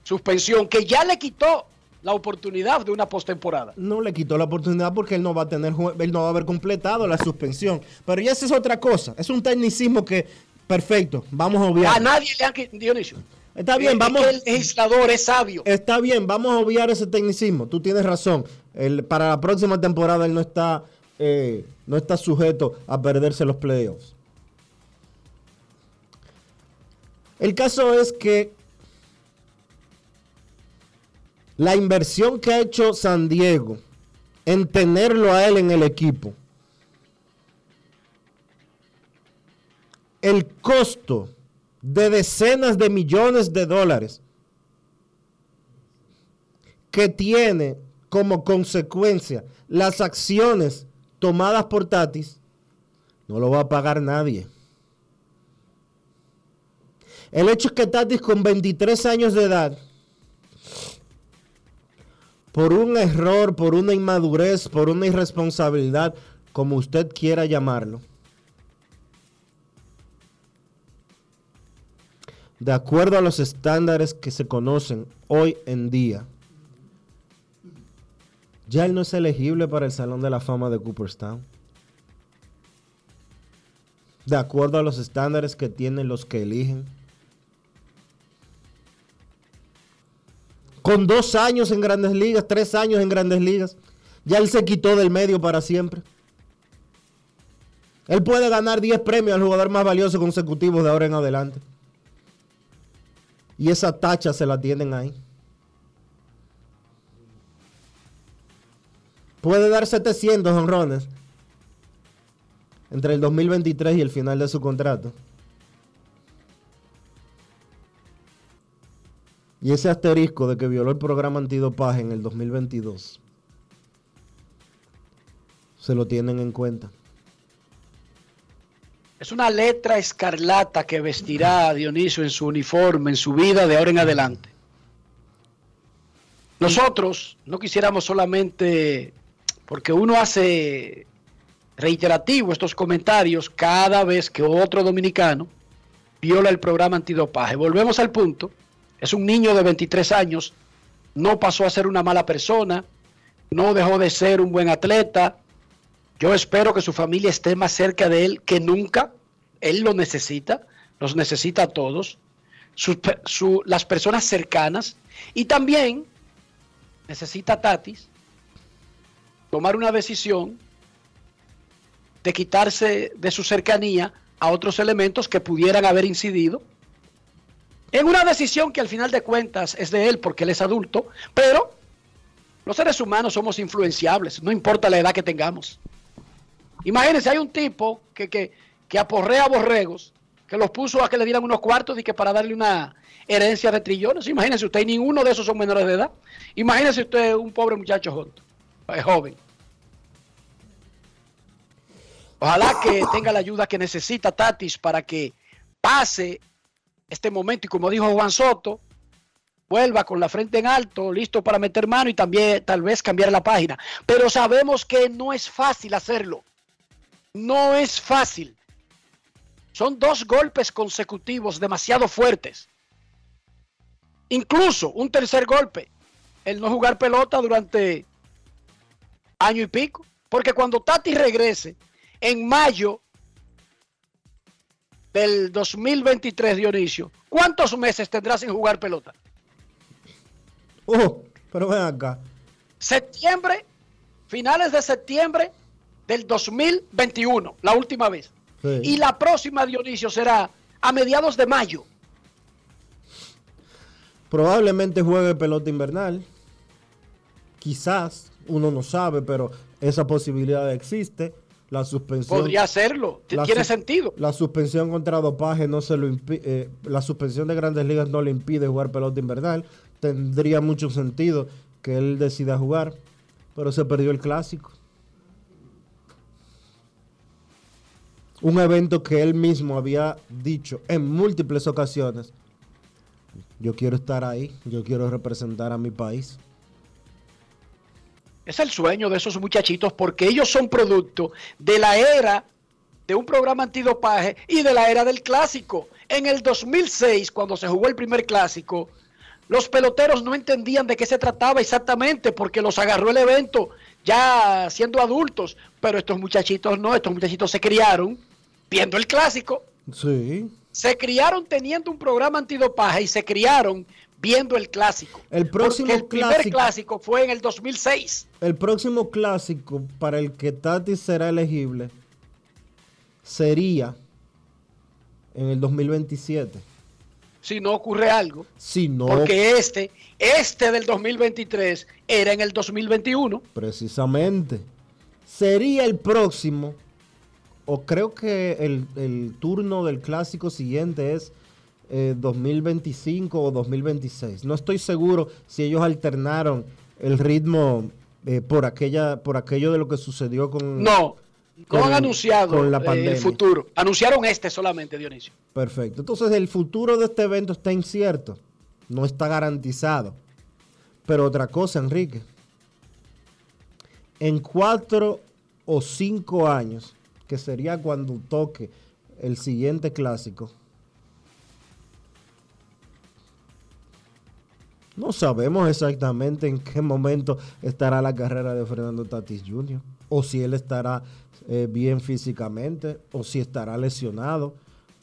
suspensión que ya le quitó la oportunidad de una postemporada. No le quitó la oportunidad porque él no va a tener, él no va a haber completado la suspensión. Pero ya esa es otra cosa. Es un tecnicismo que, perfecto, vamos a obviar. A nadie le han quitado, Dionisio. Está bien, vamos. el legislador es sabio. Está bien, vamos a obviar ese tecnicismo. Tú tienes razón. El, para la próxima temporada él no está, eh, no está sujeto a perderse los playoffs. El caso es que la inversión que ha hecho San Diego en tenerlo a él en el equipo, el costo de decenas de millones de dólares que tiene como consecuencia las acciones tomadas por Tatis, no lo va a pagar nadie. El hecho es que Tatis con 23 años de edad por un error, por una inmadurez, por una irresponsabilidad, como usted quiera llamarlo, de acuerdo a los estándares que se conocen hoy en día, ya él no es elegible para el Salón de la Fama de Cooperstown. De acuerdo a los estándares que tienen los que eligen. Con dos años en grandes ligas, tres años en grandes ligas, ya él se quitó del medio para siempre. Él puede ganar 10 premios al jugador más valioso consecutivo de ahora en adelante. Y esa tacha se la tienen ahí. Puede dar 700 honrones entre el 2023 y el final de su contrato. Y ese asterisco de que violó el programa antidopaje en el 2022, se lo tienen en cuenta. Es una letra escarlata que vestirá a Dionisio en su uniforme, en su vida de ahora en adelante. Nosotros no quisiéramos solamente, porque uno hace reiterativo estos comentarios cada vez que otro dominicano viola el programa antidopaje. Volvemos al punto es un niño de 23 años, no pasó a ser una mala persona, no dejó de ser un buen atleta. Yo espero que su familia esté más cerca de él que nunca. Él lo necesita, los necesita a todos, las personas cercanas y también necesita a Tatis tomar una decisión de quitarse de su cercanía a otros elementos que pudieran haber incidido en una decisión que al final de cuentas es de él porque él es adulto, pero los seres humanos somos influenciables, no importa la edad que tengamos. Imagínense, hay un tipo que, que, que aporrea borregos, que los puso a que le dieran unos cuartos y que para darle una herencia de trillones. Imagínense usted, y ninguno de esos son menores de edad. Imagínense usted un pobre muchacho es joven. Ojalá que tenga la ayuda que necesita Tatis para que pase este momento y como dijo Juan Soto, vuelva con la frente en alto, listo para meter mano y también tal vez cambiar la página. Pero sabemos que no es fácil hacerlo. No es fácil. Son dos golpes consecutivos demasiado fuertes. Incluso un tercer golpe, el no jugar pelota durante año y pico. Porque cuando Tati regrese en mayo del 2023, Dionisio, ¿cuántos meses tendrá sin jugar pelota? Oh, pero ven acá. Septiembre, finales de septiembre del 2021, la última vez. Sí. Y la próxima, Dionisio, será a mediados de mayo. Probablemente juegue pelota invernal. Quizás, uno no sabe, pero esa posibilidad existe. La suspensión. Podría hacerlo. Tiene sentido. La suspensión contra dopaje no se lo impide. la suspensión de grandes ligas no le impide jugar pelota invernal. Tendría mucho sentido que él decida jugar. Pero se perdió el clásico. Un evento que él mismo había dicho en múltiples ocasiones. Yo quiero estar ahí. Yo quiero representar a mi país. Es el sueño de esos muchachitos porque ellos son producto de la era de un programa antidopaje y de la era del clásico. En el 2006, cuando se jugó el primer clásico, los peloteros no entendían de qué se trataba exactamente porque los agarró el evento ya siendo adultos, pero estos muchachitos no, estos muchachitos se criaron viendo el clásico, Sí. se criaron teniendo un programa antidopaje y se criaron viendo el clásico. El próximo Porque el primer clásico- clásico fue en el 2006. El próximo clásico para el que Tati será elegible sería en el 2027. si no ocurre algo. Si no, Porque este, este del 2023 era en el 2021. precisamente, sería el próximo, o creo que el, el turno del clásico siguiente es eh, 2025 o 2026. No estoy seguro si ellos alternaron el ritmo eh, por, aquella, por aquello de lo que sucedió con... No, no han anunciado con la eh, pandemia. el futuro. Anunciaron este solamente, Dionisio. Perfecto. Entonces el futuro de este evento está incierto. No está garantizado. Pero otra cosa, Enrique. En cuatro o cinco años, que sería cuando toque el siguiente clásico, no sabemos exactamente en qué momento estará la carrera de Fernando Tatis Jr. O si él estará eh, bien físicamente, o si estará lesionado,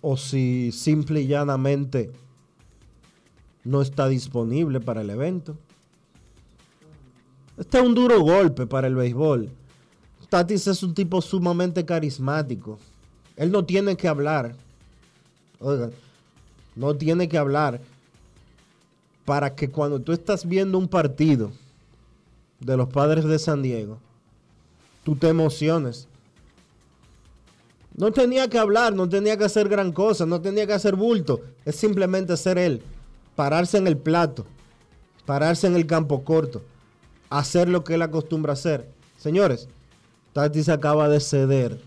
o si simple y llanamente no está disponible para el evento. Este es un duro golpe para el béisbol. Tatis es un tipo sumamente carismático. Él no tiene que hablar. Oigan, no tiene que hablar para que cuando tú estás viendo un partido de los padres de San Diego, tú te emociones. No tenía que hablar, no tenía que hacer gran cosa, no tenía que hacer bulto. Es simplemente ser él. Pararse en el plato, pararse en el campo corto, hacer lo que él acostumbra hacer. Señores, Tatis acaba de ceder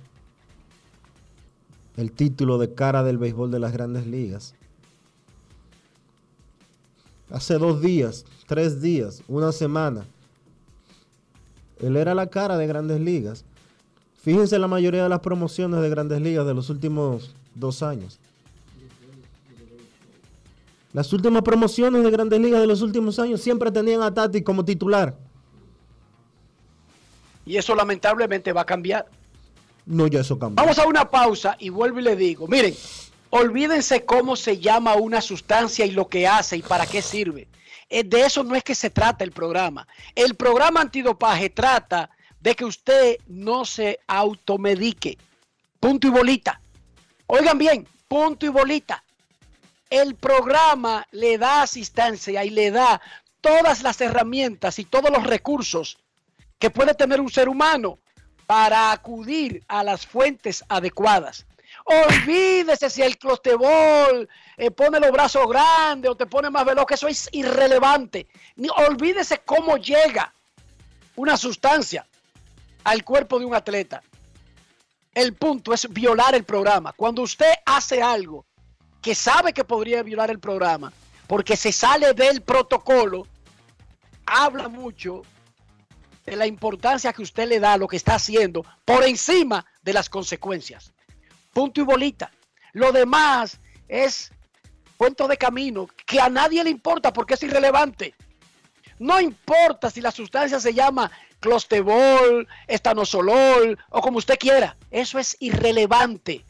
el título de cara del béisbol de las grandes ligas. Hace dos días, tres días, una semana. Él era la cara de grandes ligas. Fíjense la mayoría de las promociones de grandes ligas de los últimos dos años. Las últimas promociones de grandes ligas de los últimos años siempre tenían a Tati como titular. Y eso lamentablemente va a cambiar. No, ya eso cambió. Vamos a una pausa y vuelvo y le digo, miren, olvídense cómo se llama una sustancia y lo que hace y para qué sirve. Eh, De eso no es que se trata el programa. El programa antidopaje trata de que usted no se automedique. Punto y bolita. Oigan bien, punto y bolita. El programa le da asistencia y le da todas las herramientas y todos los recursos que puede tener un ser humano para acudir a las fuentes adecuadas. Olvídese si el clostebol eh, pone los brazos grandes o te pone más veloz, que eso es irrelevante. Ni, olvídese cómo llega una sustancia al cuerpo de un atleta. El punto es violar el programa. Cuando usted hace algo que sabe que podría violar el programa, porque se sale del protocolo, habla mucho de la importancia que usted le da a lo que está haciendo por encima de las consecuencias. Punto y bolita. Lo demás es cuento de camino que a nadie le importa porque es irrelevante. No importa si la sustancia se llama clostebol, estanosolol o como usted quiera. Eso es irrelevante.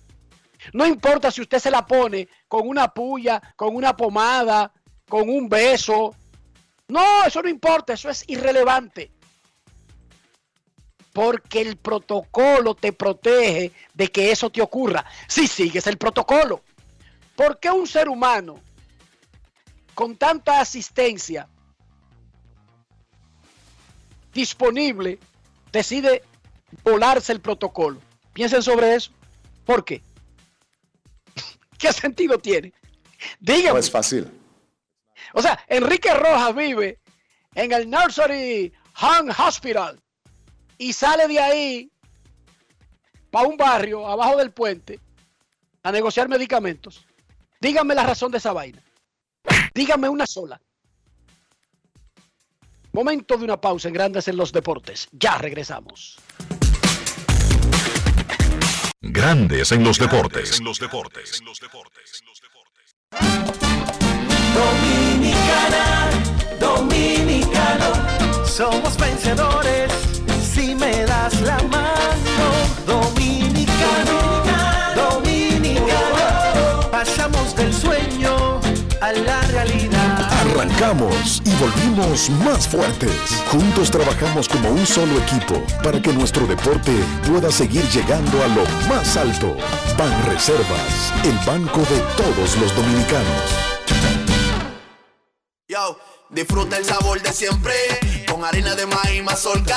No importa si usted se la pone con una puya, con una pomada, con un beso. No, eso no importa, eso es irrelevante. Porque el protocolo te protege de que eso te ocurra. Si sigues el protocolo. ¿Por qué un ser humano con tanta asistencia disponible decide volarse el protocolo? Piensen sobre eso. ¿Por qué? ¿Qué sentido tiene? Dígame. No es fácil. O sea, Enrique Rojas vive en el Nursery Home Hospital y sale de ahí para un barrio abajo del puente a negociar medicamentos. Dígame la razón de esa vaina. Dígame una sola. Momento de una pausa en Grandes en los Deportes. Ya regresamos. Grandes en los deportes. En los deportes. Dominicana, dominicano, somos vencedores si me das la mano. Dominicano, dominicano, pasamos del sueño a la realidad. Arrancamos y volvimos más fuertes. Juntos trabajamos como un solo equipo para que nuestro deporte pueda seguir llegando a lo más alto. Ban Reservas, el banco de todos los dominicanos. Yo, disfruta el sabor de siempre con harina de maíz mazorca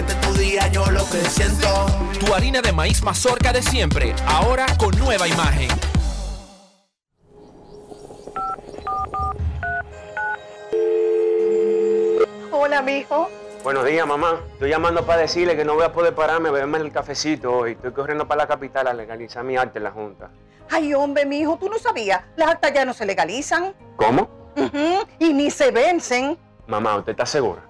Este es tu día, yo lo que siento. Tu harina de maíz mazorca de siempre, ahora con nueva imagen. Hola, mijo. Buenos días, mamá. Estoy llamando para decirle que no voy a poder pararme a beberme el cafecito hoy. Estoy corriendo para la capital a legalizar mi arte en la Junta. Ay, hombre, mijo, tú no sabías. Las actas ya no se legalizan. ¿Cómo? Ujú, Y ni se vencen. Mamá, ¿usted está segura?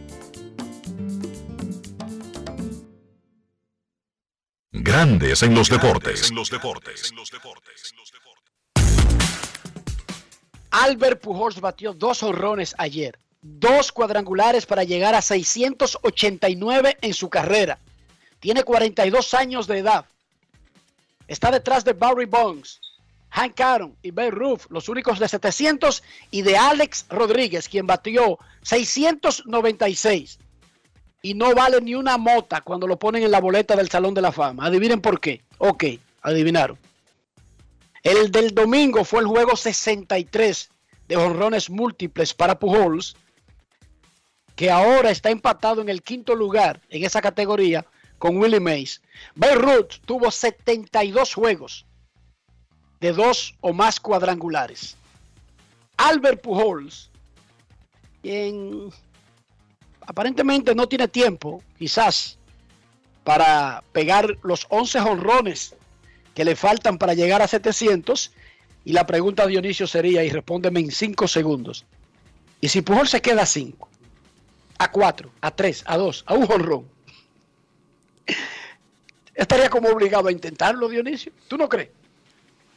Grandes en los deportes. Albert Pujols batió dos honrones ayer, dos cuadrangulares para llegar a 689 en su carrera. Tiene 42 años de edad. Está detrás de Barry Bonds, Hank Aaron y Babe Ruth, los únicos de 700, y de Alex Rodríguez, quien batió 696. Y no vale ni una mota cuando lo ponen en la boleta del Salón de la Fama. Adivinen por qué. Ok, adivinaron. El del domingo fue el juego 63 de honrones múltiples para Pujols, que ahora está empatado en el quinto lugar en esa categoría con Willie Mays. Beirut tuvo 72 juegos de dos o más cuadrangulares. Albert Pujols, quien aparentemente no tiene tiempo, quizás, para pegar los 11 honrones que le faltan para llegar a 700. Y la pregunta Dionisio sería, y respóndeme en 5 segundos. Y si Pujol se queda a 5, a 4, a 3, a 2, a un honrón, estaría como obligado a intentarlo, Dionisio. ¿Tú no crees?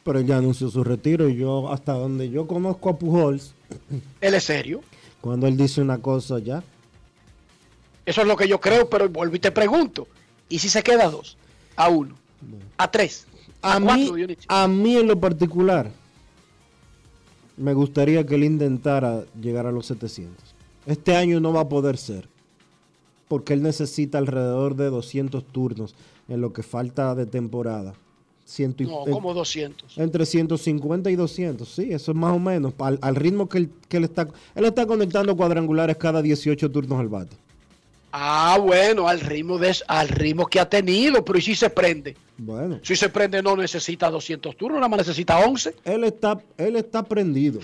Pero ya anunció su retiro y yo, hasta donde yo conozco a Pujols. Él es serio. Cuando él dice una cosa ya. Eso es lo que yo creo, pero vuelvo y te pregunto. ¿Y si se queda a 2, a 1, a 3? A mí, a mí en lo particular, me gustaría que él intentara llegar a los 700. Este año no va a poder ser, porque él necesita alrededor de 200 turnos en lo que falta de temporada. Ciento y- No, como 200. entre 150 y 200, sí, eso es más o menos. Al, al ritmo que él, que él está. Él está conectando cuadrangulares cada 18 turnos al bate. Ah, bueno, al ritmo, de, al ritmo que ha tenido, pero ¿y si se prende? Bueno. Si se prende no necesita 200 turnos, nada más necesita 11. Él está, él está prendido.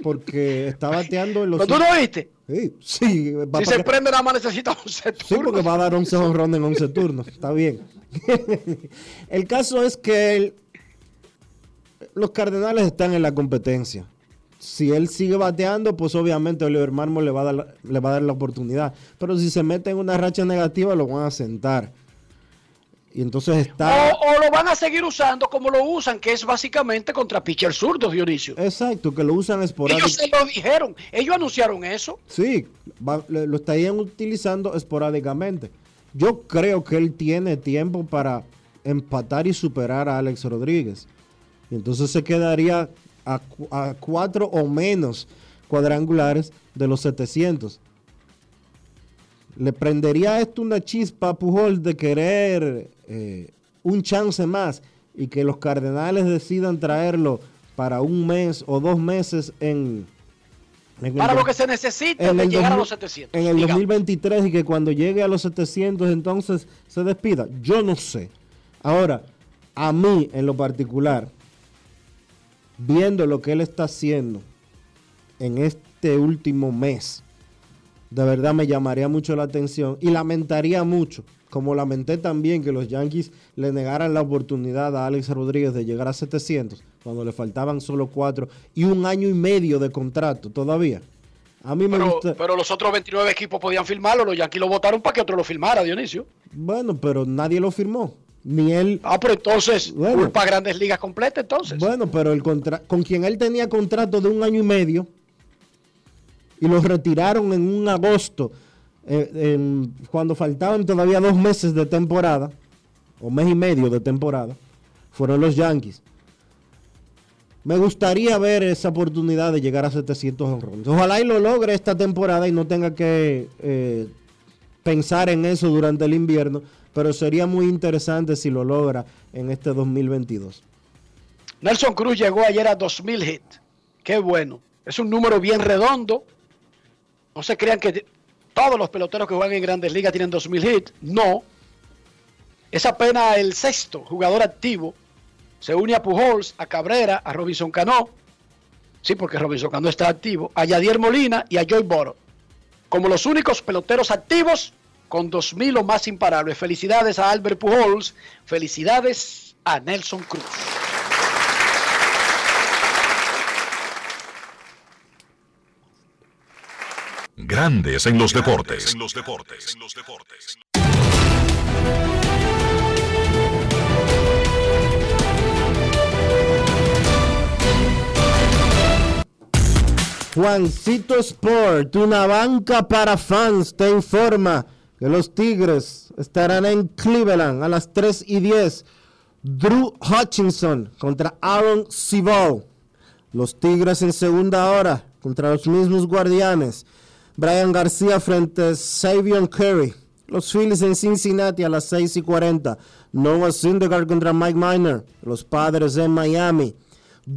Porque está bateando en los. ¿Pero tú no viste? Sí, sí. va Si se que- prende nada más necesita 11 Sí, turnos. porque va a dar 11 honrones en 11 turnos. Está bien. el caso es que él- los Cardenales están en la competencia. Si él sigue bateando, pues obviamente Oliver Marmol le va a dar, la- le va a dar la oportunidad. Pero si se mete en una racha negativa, lo van a sentar. Y entonces está. O, o lo van a seguir usando como lo usan, que es básicamente contra pitcher zurdos, Dionisio. Exacto, que lo usan Ellos esporádicamente. se lo dijeron, ellos anunciaron eso. Sí, va- lo estarían utilizando esporádicamente. Yo creo que él tiene tiempo para empatar y superar a Alex Rodríguez. Y entonces se quedaría a, cu- a cuatro o menos cuadrangulares de los 700. ¿Le prendería esto una chispa a Pujol de querer eh, un chance más y que los Cardenales decidan traerlo para un mes o dos meses en, Para lo que se necesita en de llegar a 2000 los 700. en el digamos. 2023 y que cuando llegue a los 700 entonces se despida. Yo no sé. Ahora, a mí en lo particular, viendo lo que él está haciendo en este último mes, de verdad me llamaría mucho la atención y lamentaría mucho, como lamenté también que los Yankees le negaran la oportunidad a Alex Rodríguez de llegar a 700 cuando le faltaban solo cuatro y un año y medio de contrato todavía. A mí me Pero, gusta. pero los otros 29 equipos podían firmarlo, los Yankees lo votaron para que otro lo firmara, Dionisio. Bueno, pero nadie lo firmó. Ni él. Ah, pero entonces, Bueno. culpa grandes ligas completa, entonces. Bueno, pero el contra con quien él tenía contrato de un año y medio y los retiraron en un agosto, eh, cuando faltaban todavía dos meses de temporada, o mes y medio de temporada, fueron los Yankees. Me gustaría ver esa oportunidad de llegar a 700 honrones. Ojalá y lo logre esta temporada y no tenga que eh, pensar en eso durante el invierno, pero sería muy interesante si lo logra en este 2022. Nelson Cruz llegó ayer a 2000 hits. Qué bueno. Es un número bien redondo. No se crean que todos los peloteros que juegan en grandes ligas tienen 2000 hits. No. Es apenas el sexto jugador activo Se une a Pujols, a Cabrera, a Robinson Cano. Sí, porque Robinson Cano está activo. A Yadier Molina y a Joy Boro. Como los únicos peloteros activos con 2.000 o más imparables. Felicidades a Albert Pujols. Felicidades a Nelson Cruz. Grandes en los deportes. Juancito Sport, una banca para fans, te informa que los Tigres estarán en Cleveland a las 3 y 10. Drew Hutchinson contra Aaron Cibol. Los Tigres en segunda hora contra los mismos Guardianes. Brian García frente a Savion Curry. Los Phillies en Cincinnati a las 6 y 40. Noah Syndergaard contra Mike Miner. Los Padres en Miami.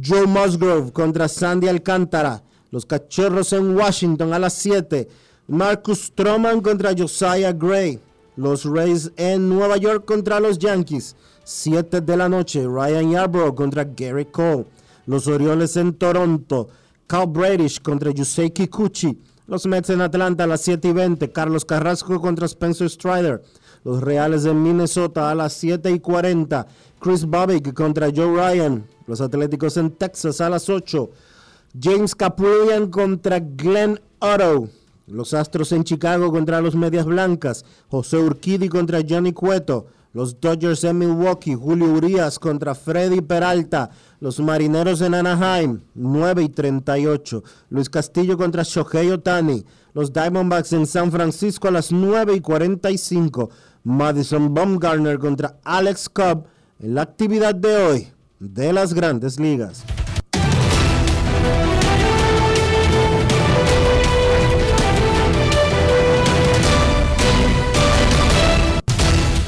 Joe Musgrove contra Sandy Alcántara. Los Cachorros en Washington a las 7. Marcus Stroman contra Josiah Gray. Los Rays en Nueva York contra los Yankees. 7 de la noche. Ryan Yarbrough contra Gary Cole. Los Orioles en Toronto. Cal Bradish contra Yusei Kikuchi. Los Mets en Atlanta a las 7 y 20. Carlos Carrasco contra Spencer Strider. Los Reales en Minnesota a las 7 y 40. Chris Bobbick contra Joe Ryan. Los Atléticos en Texas a las 8. James Caprillion contra Glenn Otto. Los Astros en Chicago contra los Medias Blancas. José Urquidi contra Johnny Cueto. Los Dodgers en Milwaukee. Julio Urias contra Freddy Peralta. Los Marineros en Anaheim. 9 y 38. Luis Castillo contra Shohei Otani. Los Diamondbacks en San Francisco a las 9 y 45. Madison Baumgartner contra Alex Cobb en la actividad de hoy de las grandes ligas.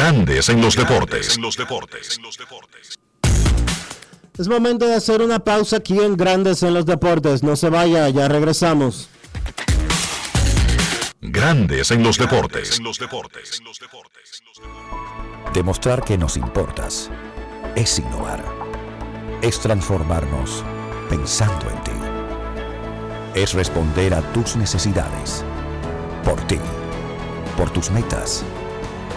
Grandes en los deportes. Es momento de hacer una pausa aquí en Grandes en los deportes. No se vaya, ya regresamos. Grandes en los deportes. Demostrar que nos importas es innovar. Es transformarnos pensando en ti. Es responder a tus necesidades. Por ti. Por tus metas.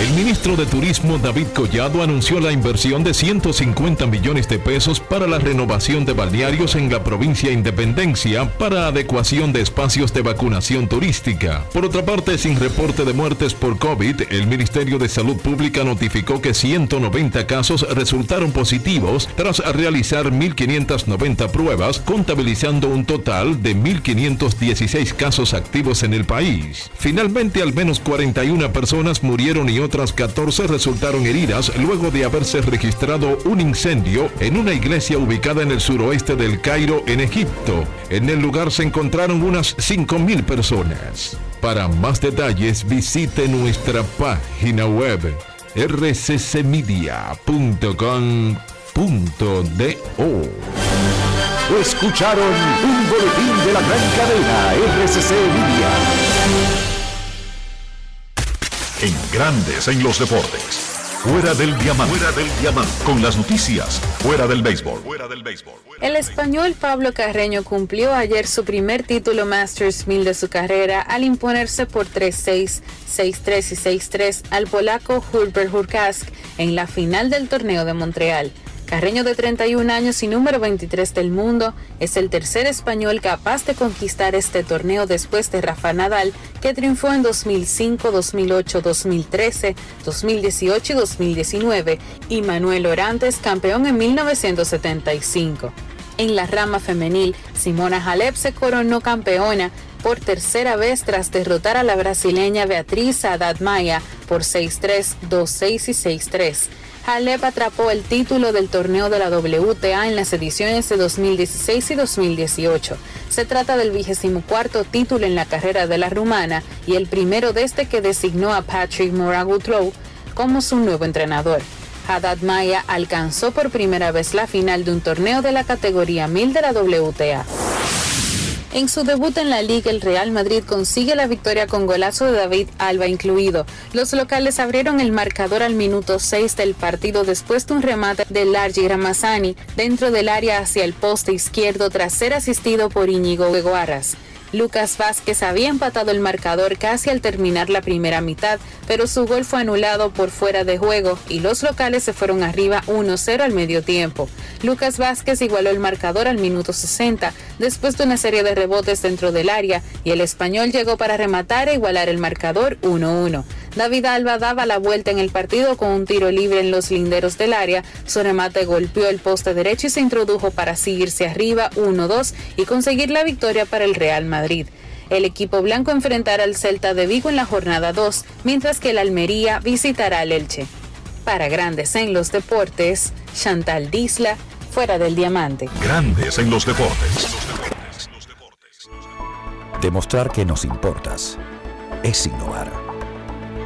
El ministro de Turismo David Collado anunció la inversión de 150 millones de pesos para la renovación de balnearios en la provincia Independencia para adecuación de espacios de vacunación turística. Por otra parte, sin reporte de muertes por COVID, el Ministerio de Salud Pública notificó que 190 casos resultaron positivos tras realizar 1.590 pruebas, contabilizando un total de 1.516 casos activos en el país. Finalmente, al menos 41 personas murieron y otras 14 resultaron heridas luego de haberse registrado un incendio en una iglesia ubicada en el suroeste del Cairo, en Egipto. En el lugar se encontraron unas 5.000 personas. Para más detalles visite nuestra página web rccmedia.com.do. Escucharon un boletín de la gran cadena RCC Media. En Grandes en los Deportes. Fuera del diamante. Fuera del diamante. Con las noticias. Fuera del béisbol. Fuera del béisbol. El español Pablo Carreño cumplió ayer su primer título Masters 1000 de su carrera al imponerse por 3-6, 6-3 y 6-3 al polaco Hubert Hurkacz en la final del torneo de Montreal. Carreño de 31 años y número 23 del mundo es el tercer español capaz de conquistar este torneo después de Rafa Nadal, que triunfó en 2005, 2008, 2013, 2018 y 2019, y Manuel Orantes, campeón en 1975. En la rama femenil, Simona Halep se coronó campeona por tercera vez tras derrotar a la brasileña Beatriz Haddad Maia por 6-3, 2-6 y 6-3. Halep atrapó el título del torneo de la WTA en las ediciones de 2016 y 2018. Se trata del vigésimo cuarto título en la carrera de la rumana y el primero desde que designó a Patrick Moragutrou como su nuevo entrenador. Haddad Maya alcanzó por primera vez la final de un torneo de la categoría 1000 de la WTA. En su debut en la liga, el Real Madrid consigue la victoria con golazo de David Alba incluido. Los locales abrieron el marcador al minuto 6 del partido después de un remate de Largi Ramazani dentro del área hacia el poste izquierdo tras ser asistido por Íñigo Guaras. Lucas Vázquez había empatado el marcador casi al terminar la primera mitad, pero su gol fue anulado por fuera de juego y los locales se fueron arriba 1-0 al medio tiempo. Lucas Vázquez igualó el marcador al minuto 60 después de una serie de rebotes dentro del área y el español llegó para rematar e igualar el marcador 1-1. David Alba daba la vuelta en el partido con un tiro libre en los linderos del área. Su remate golpeó el poste derecho y se introdujo para seguirse arriba 1-2 y conseguir la victoria para el Real Madrid. El equipo blanco enfrentará al Celta de Vigo en la jornada 2, mientras que el Almería visitará al Elche. Para Grandes en los Deportes, Chantal Disla, fuera del diamante. Grandes en los deportes. Demostrar que nos importas es innovar.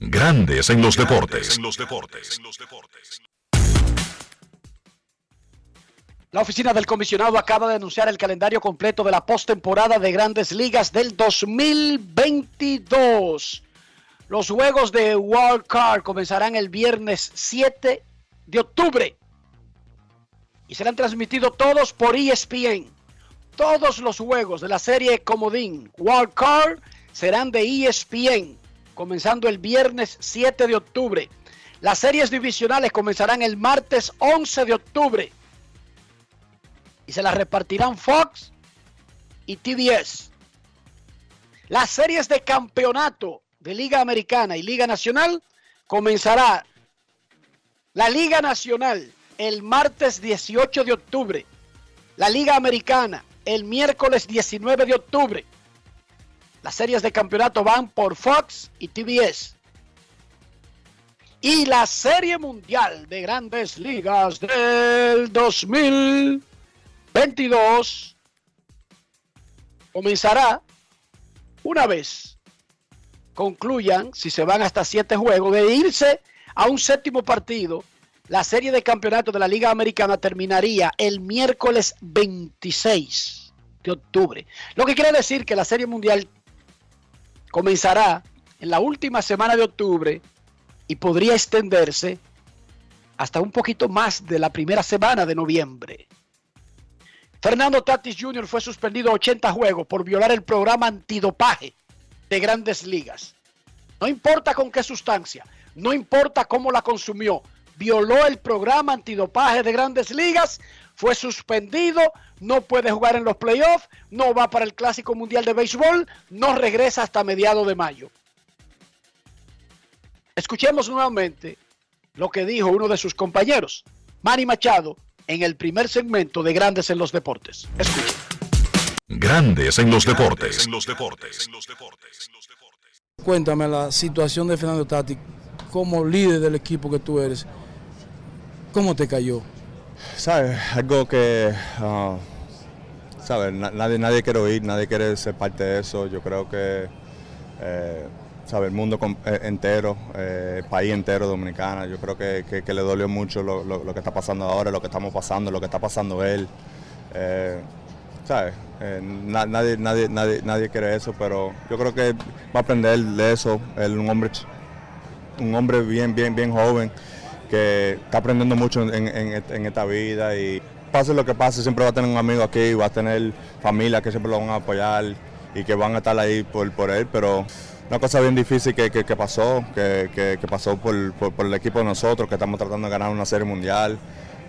Grandes en los deportes. La oficina del comisionado acaba de anunciar el calendario completo de la postemporada de Grandes Ligas del 2022. Los juegos de Wild Card comenzarán el viernes 7 de octubre y serán transmitidos todos por ESPN. Todos los juegos de la serie Comodín Wild Card serán de ESPN, comenzando el viernes 7 de octubre. Las series divisionales comenzarán el martes 11 de octubre y se las repartirán Fox y TBS. Las series de campeonato de Liga Americana y Liga Nacional comenzará la Liga Nacional el martes 18 de octubre. La Liga Americana el miércoles 19 de octubre. Las series de campeonato van por Fox y TBS. Y la Serie Mundial de Grandes Ligas del 2022 comenzará una vez concluyan, si se van hasta siete juegos, de irse a un séptimo partido. La serie de campeonato de la Liga Americana terminaría el miércoles 26 de octubre. Lo que quiere decir que la Serie Mundial comenzará en la última semana de octubre y podría extenderse hasta un poquito más de la primera semana de noviembre. Fernando Tatis Jr. fue suspendido 80 juegos por violar el programa antidopaje de grandes ligas. No importa con qué sustancia, no importa cómo la consumió, violó el programa antidopaje de grandes ligas, fue suspendido, no puede jugar en los playoffs, no va para el Clásico Mundial de Béisbol, no regresa hasta mediados de mayo. Escuchemos nuevamente lo que dijo uno de sus compañeros, Manny Machado, en el primer segmento de Grandes en los Deportes. Escuchen. Grandes en los deportes. Cuéntame la situación de Fernando Tati como líder del equipo que tú eres. ¿Cómo te cayó? ¿Sabes? Algo que, ah, ¿sabes? Nadie, nadie quiere oír, nadie quiere ser parte de eso. Yo creo que, eh, ¿sabes? El mundo eh, entero, eh, el país entero dominicana, yo creo que, le dolió mucho lo, que está pasando ahora, lo que estamos pasando, lo que está pasando él. ¿Sabes? nadie, nadie, nadie, nadie quiere eso, pero yo creo que va a aprender de eso. Él un hombre, un hombre bien, bien, bien joven que está aprendiendo mucho en, esta vida y pase lo que pase, siempre va a tener un amigo aquí, va a tener familia que siempre lo van a apoyar y que van a estar ahí por, él, pero una cosa bien difícil que, pasó, que, pasó por, el equipo de nosotros, que estamos tratando de ganar una serie mundial,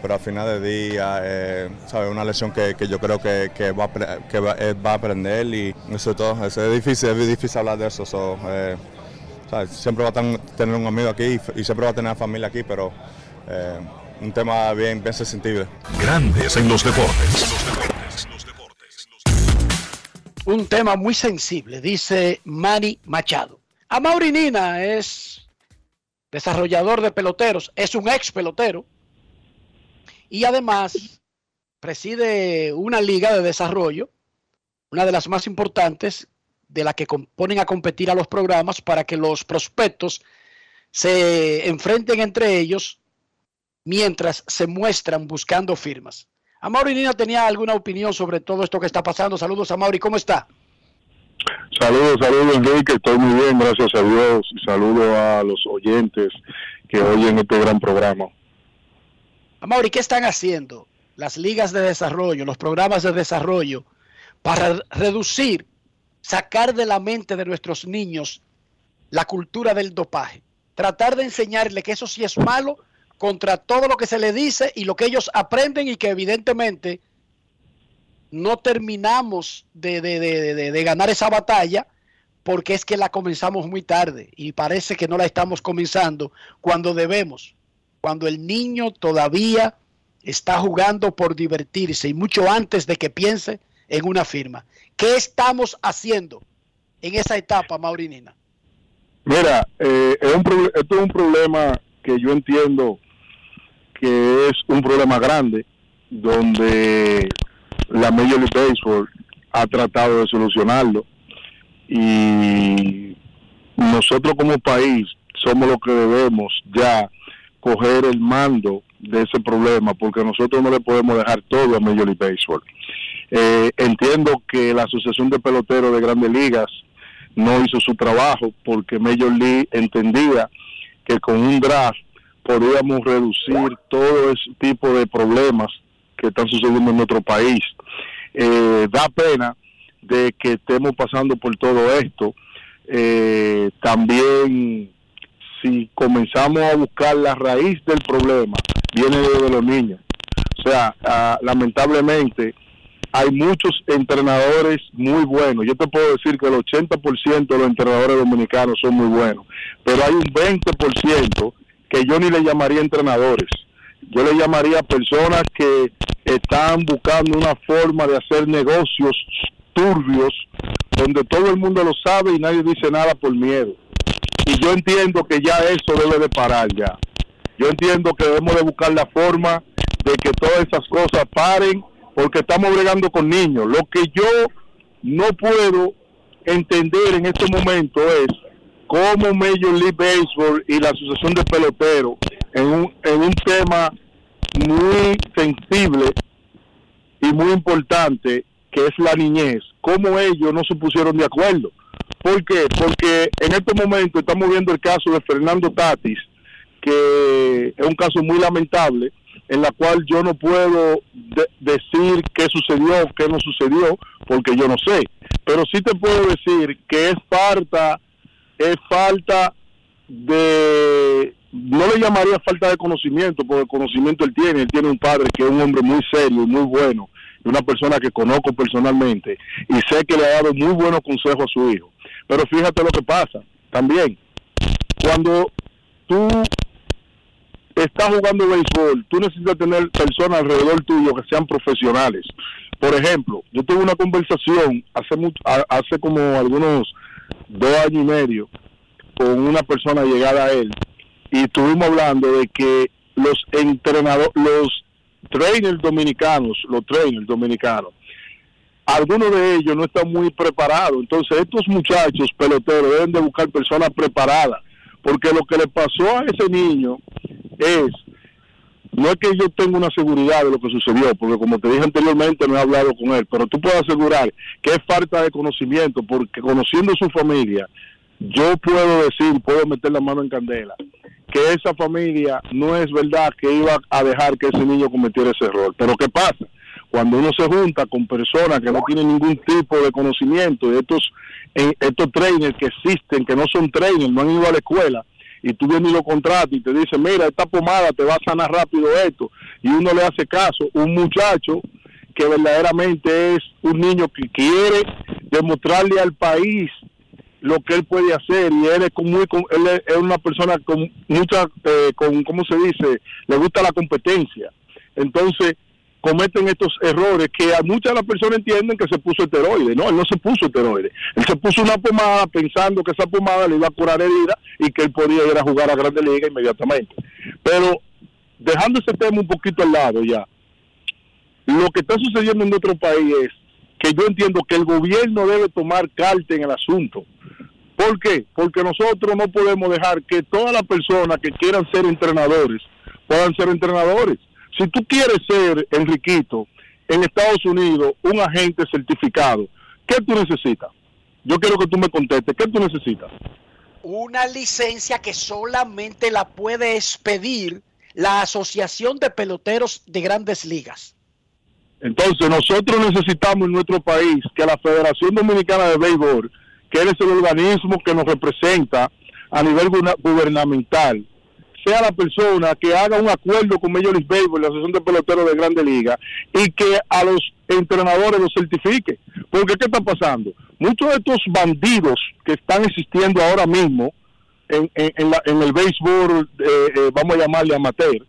pero al final del día, eh. Una lesión que, yo creo que, va, que va, a aprender y eso todo, es difícil, es difícil hablar de eso. Eh, Siempre va a tener un amigo aquí y, siempre va a tener familia aquí, pero eh, un tema bien, bien sensible. Grandes en los deportes. Un tema muy sensible, dice Manny Machado. A Nina es desarrollador de peloteros, es un ex pelotero y además preside una liga de desarrollo, una de las más importantes de la que ponen a competir a los programas para que los prospectos se enfrenten entre ellos mientras se muestran buscando firmas. Amaury Nina tenía alguna opinión sobre todo esto que está pasando. Saludos a Mauri, ¿cómo está? Saludos, saludos Enrique, estoy muy bien, gracias a Dios y saludo a los oyentes que oyen este gran programa. Amaury, ¿qué están haciendo las ligas de desarrollo, los programas de desarrollo para reducir sacar de la mente de nuestros niños la cultura del dopaje. Tratar de enseñarle que eso sí es malo contra todo lo que se le dice y lo que ellos aprenden y que evidentemente no terminamos de, de, ganar esa batalla porque es que la comenzamos muy tarde y parece que no la estamos comenzando cuando debemos, cuando el niño todavía está jugando por divertirse y mucho antes de que piense en una firma. ¿Qué estamos haciendo en esa etapa, Maurinina? Mira, eh, es un, esto es un problema que yo entiendo que es un problema grande, donde la Major League Baseball ha tratado de solucionarlo y nosotros como país somos los que debemos ya coger el mando de ese problema porque nosotros no le podemos dejar todo a Major League Baseball. Eh, entiendo que la Asociación de Peloteros de Grandes Ligas no hizo su trabajo porque Major League entendía que con un draft podíamos reducir todo ese tipo de problemas que están sucediendo en nuestro país. Eh, da pena de que estemos pasando por todo esto. Eh, también si comenzamos a buscar la raíz del problema, viene de los niños. O sea, ah, lamentablemente hay muchos entrenadores muy buenos. Yo te puedo decir que el 80% de los entrenadores dominicanos son muy buenos, pero hay un 20% que yo ni le llamaría entrenadores. Yo le llamaría personas que están buscando una forma de hacer negocios turbios donde todo el mundo lo sabe y nadie dice nada por miedo. Y yo entiendo que ya eso debe de parar ya. Yo entiendo que debemos de buscar la forma de que todas esas cosas paren porque estamos bregando con niños. Lo que yo no puedo entender en este momento es cómo Major League Baseball y la Asociación de Peloteros en un, en un tema muy sensible y muy importante que es la niñez, cómo ellos no se pusieron de acuerdo. ¿Por qué? Porque en este momento estamos viendo el caso de Fernando Tatis, que es un caso muy lamentable, en la cual yo no puedo decir qué sucedió, qué no sucedió, porque yo no sé. Pero sí te puedo decir que es falta, es falta de, no le llamaría falta de conocimiento, porque el conocimiento él tiene, él tiene un padre que es un hombre muy serio y muy bueno, y una persona que conozco personalmente, y sé que le ha dado muy buenos consejos a su hijo. Pero fíjate lo que pasa también. Cuando tú estás jugando béisbol, tú necesitas tener personas alrededor tuyo que sean profesionales. Por ejemplo, yo tuve una conversación hace mucho, hace como algunos dos años y medio con una persona llegada a él y estuvimos hablando de que los entrenadores, los trainers dominicanos, los trainers dominicanos, algunos de ellos no están muy preparados. Entonces estos muchachos peloteros deben de buscar personas preparadas, porque lo que le pasó a ese niño es, no es que yo tenga una seguridad de lo que sucedió, porque como te dije anteriormente no he hablado con él, pero tú puedes asegurar que es falta de conocimiento, porque conociendo su familia, yo puedo decir, puedo meter la mano en candela, que esa familia no es verdad que iba a dejar que ese niño cometiera ese error. Pero ¿qué pasa? Cuando uno se junta con personas que no tienen ningún tipo de conocimiento, de estos, eh, estos trainers que existen, que no son trainers, no han ido a la escuela, y tú vienes y lo contratas y te dice, mira, esta pomada te va a sanar rápido esto, y uno le hace caso, un muchacho que verdaderamente es un niño que quiere demostrarle al país lo que él puede hacer y él es, muy, él es una persona con mucha, eh, con, ¿cómo se dice? Le gusta la competencia. Entonces, cometen estos errores que a muchas de las personas entienden que se puso esteroide. No, él no se puso esteroide. Él se puso una pomada pensando que esa pomada le iba a curar herida y que él podía ir a jugar a Grande Liga inmediatamente. Pero dejando ese tema un poquito al lado ya, lo que está sucediendo en nuestro país es que yo entiendo que el gobierno debe tomar carta en el asunto. ¿Por qué? Porque nosotros no podemos dejar que todas las personas que quieran ser entrenadores puedan ser entrenadores. Si tú quieres ser, Enriquito, en Estados Unidos, un agente certificado, ¿qué tú necesitas? Yo quiero que tú me contestes, ¿qué tú necesitas? Una licencia que solamente la puede expedir la Asociación de Peloteros de Grandes Ligas. Entonces nosotros necesitamos en nuestro país que la Federación Dominicana de Béisbol que es el organismo que nos representa a nivel gubernamental, sea la persona que haga un acuerdo con Major League Baseball, la Asociación de Peloteros de Grande Liga, y que a los entrenadores los certifique. Porque ¿qué está pasando? Muchos de estos bandidos que están existiendo ahora mismo en, el béisbol, eh, eh, vamos a llamarle amateur,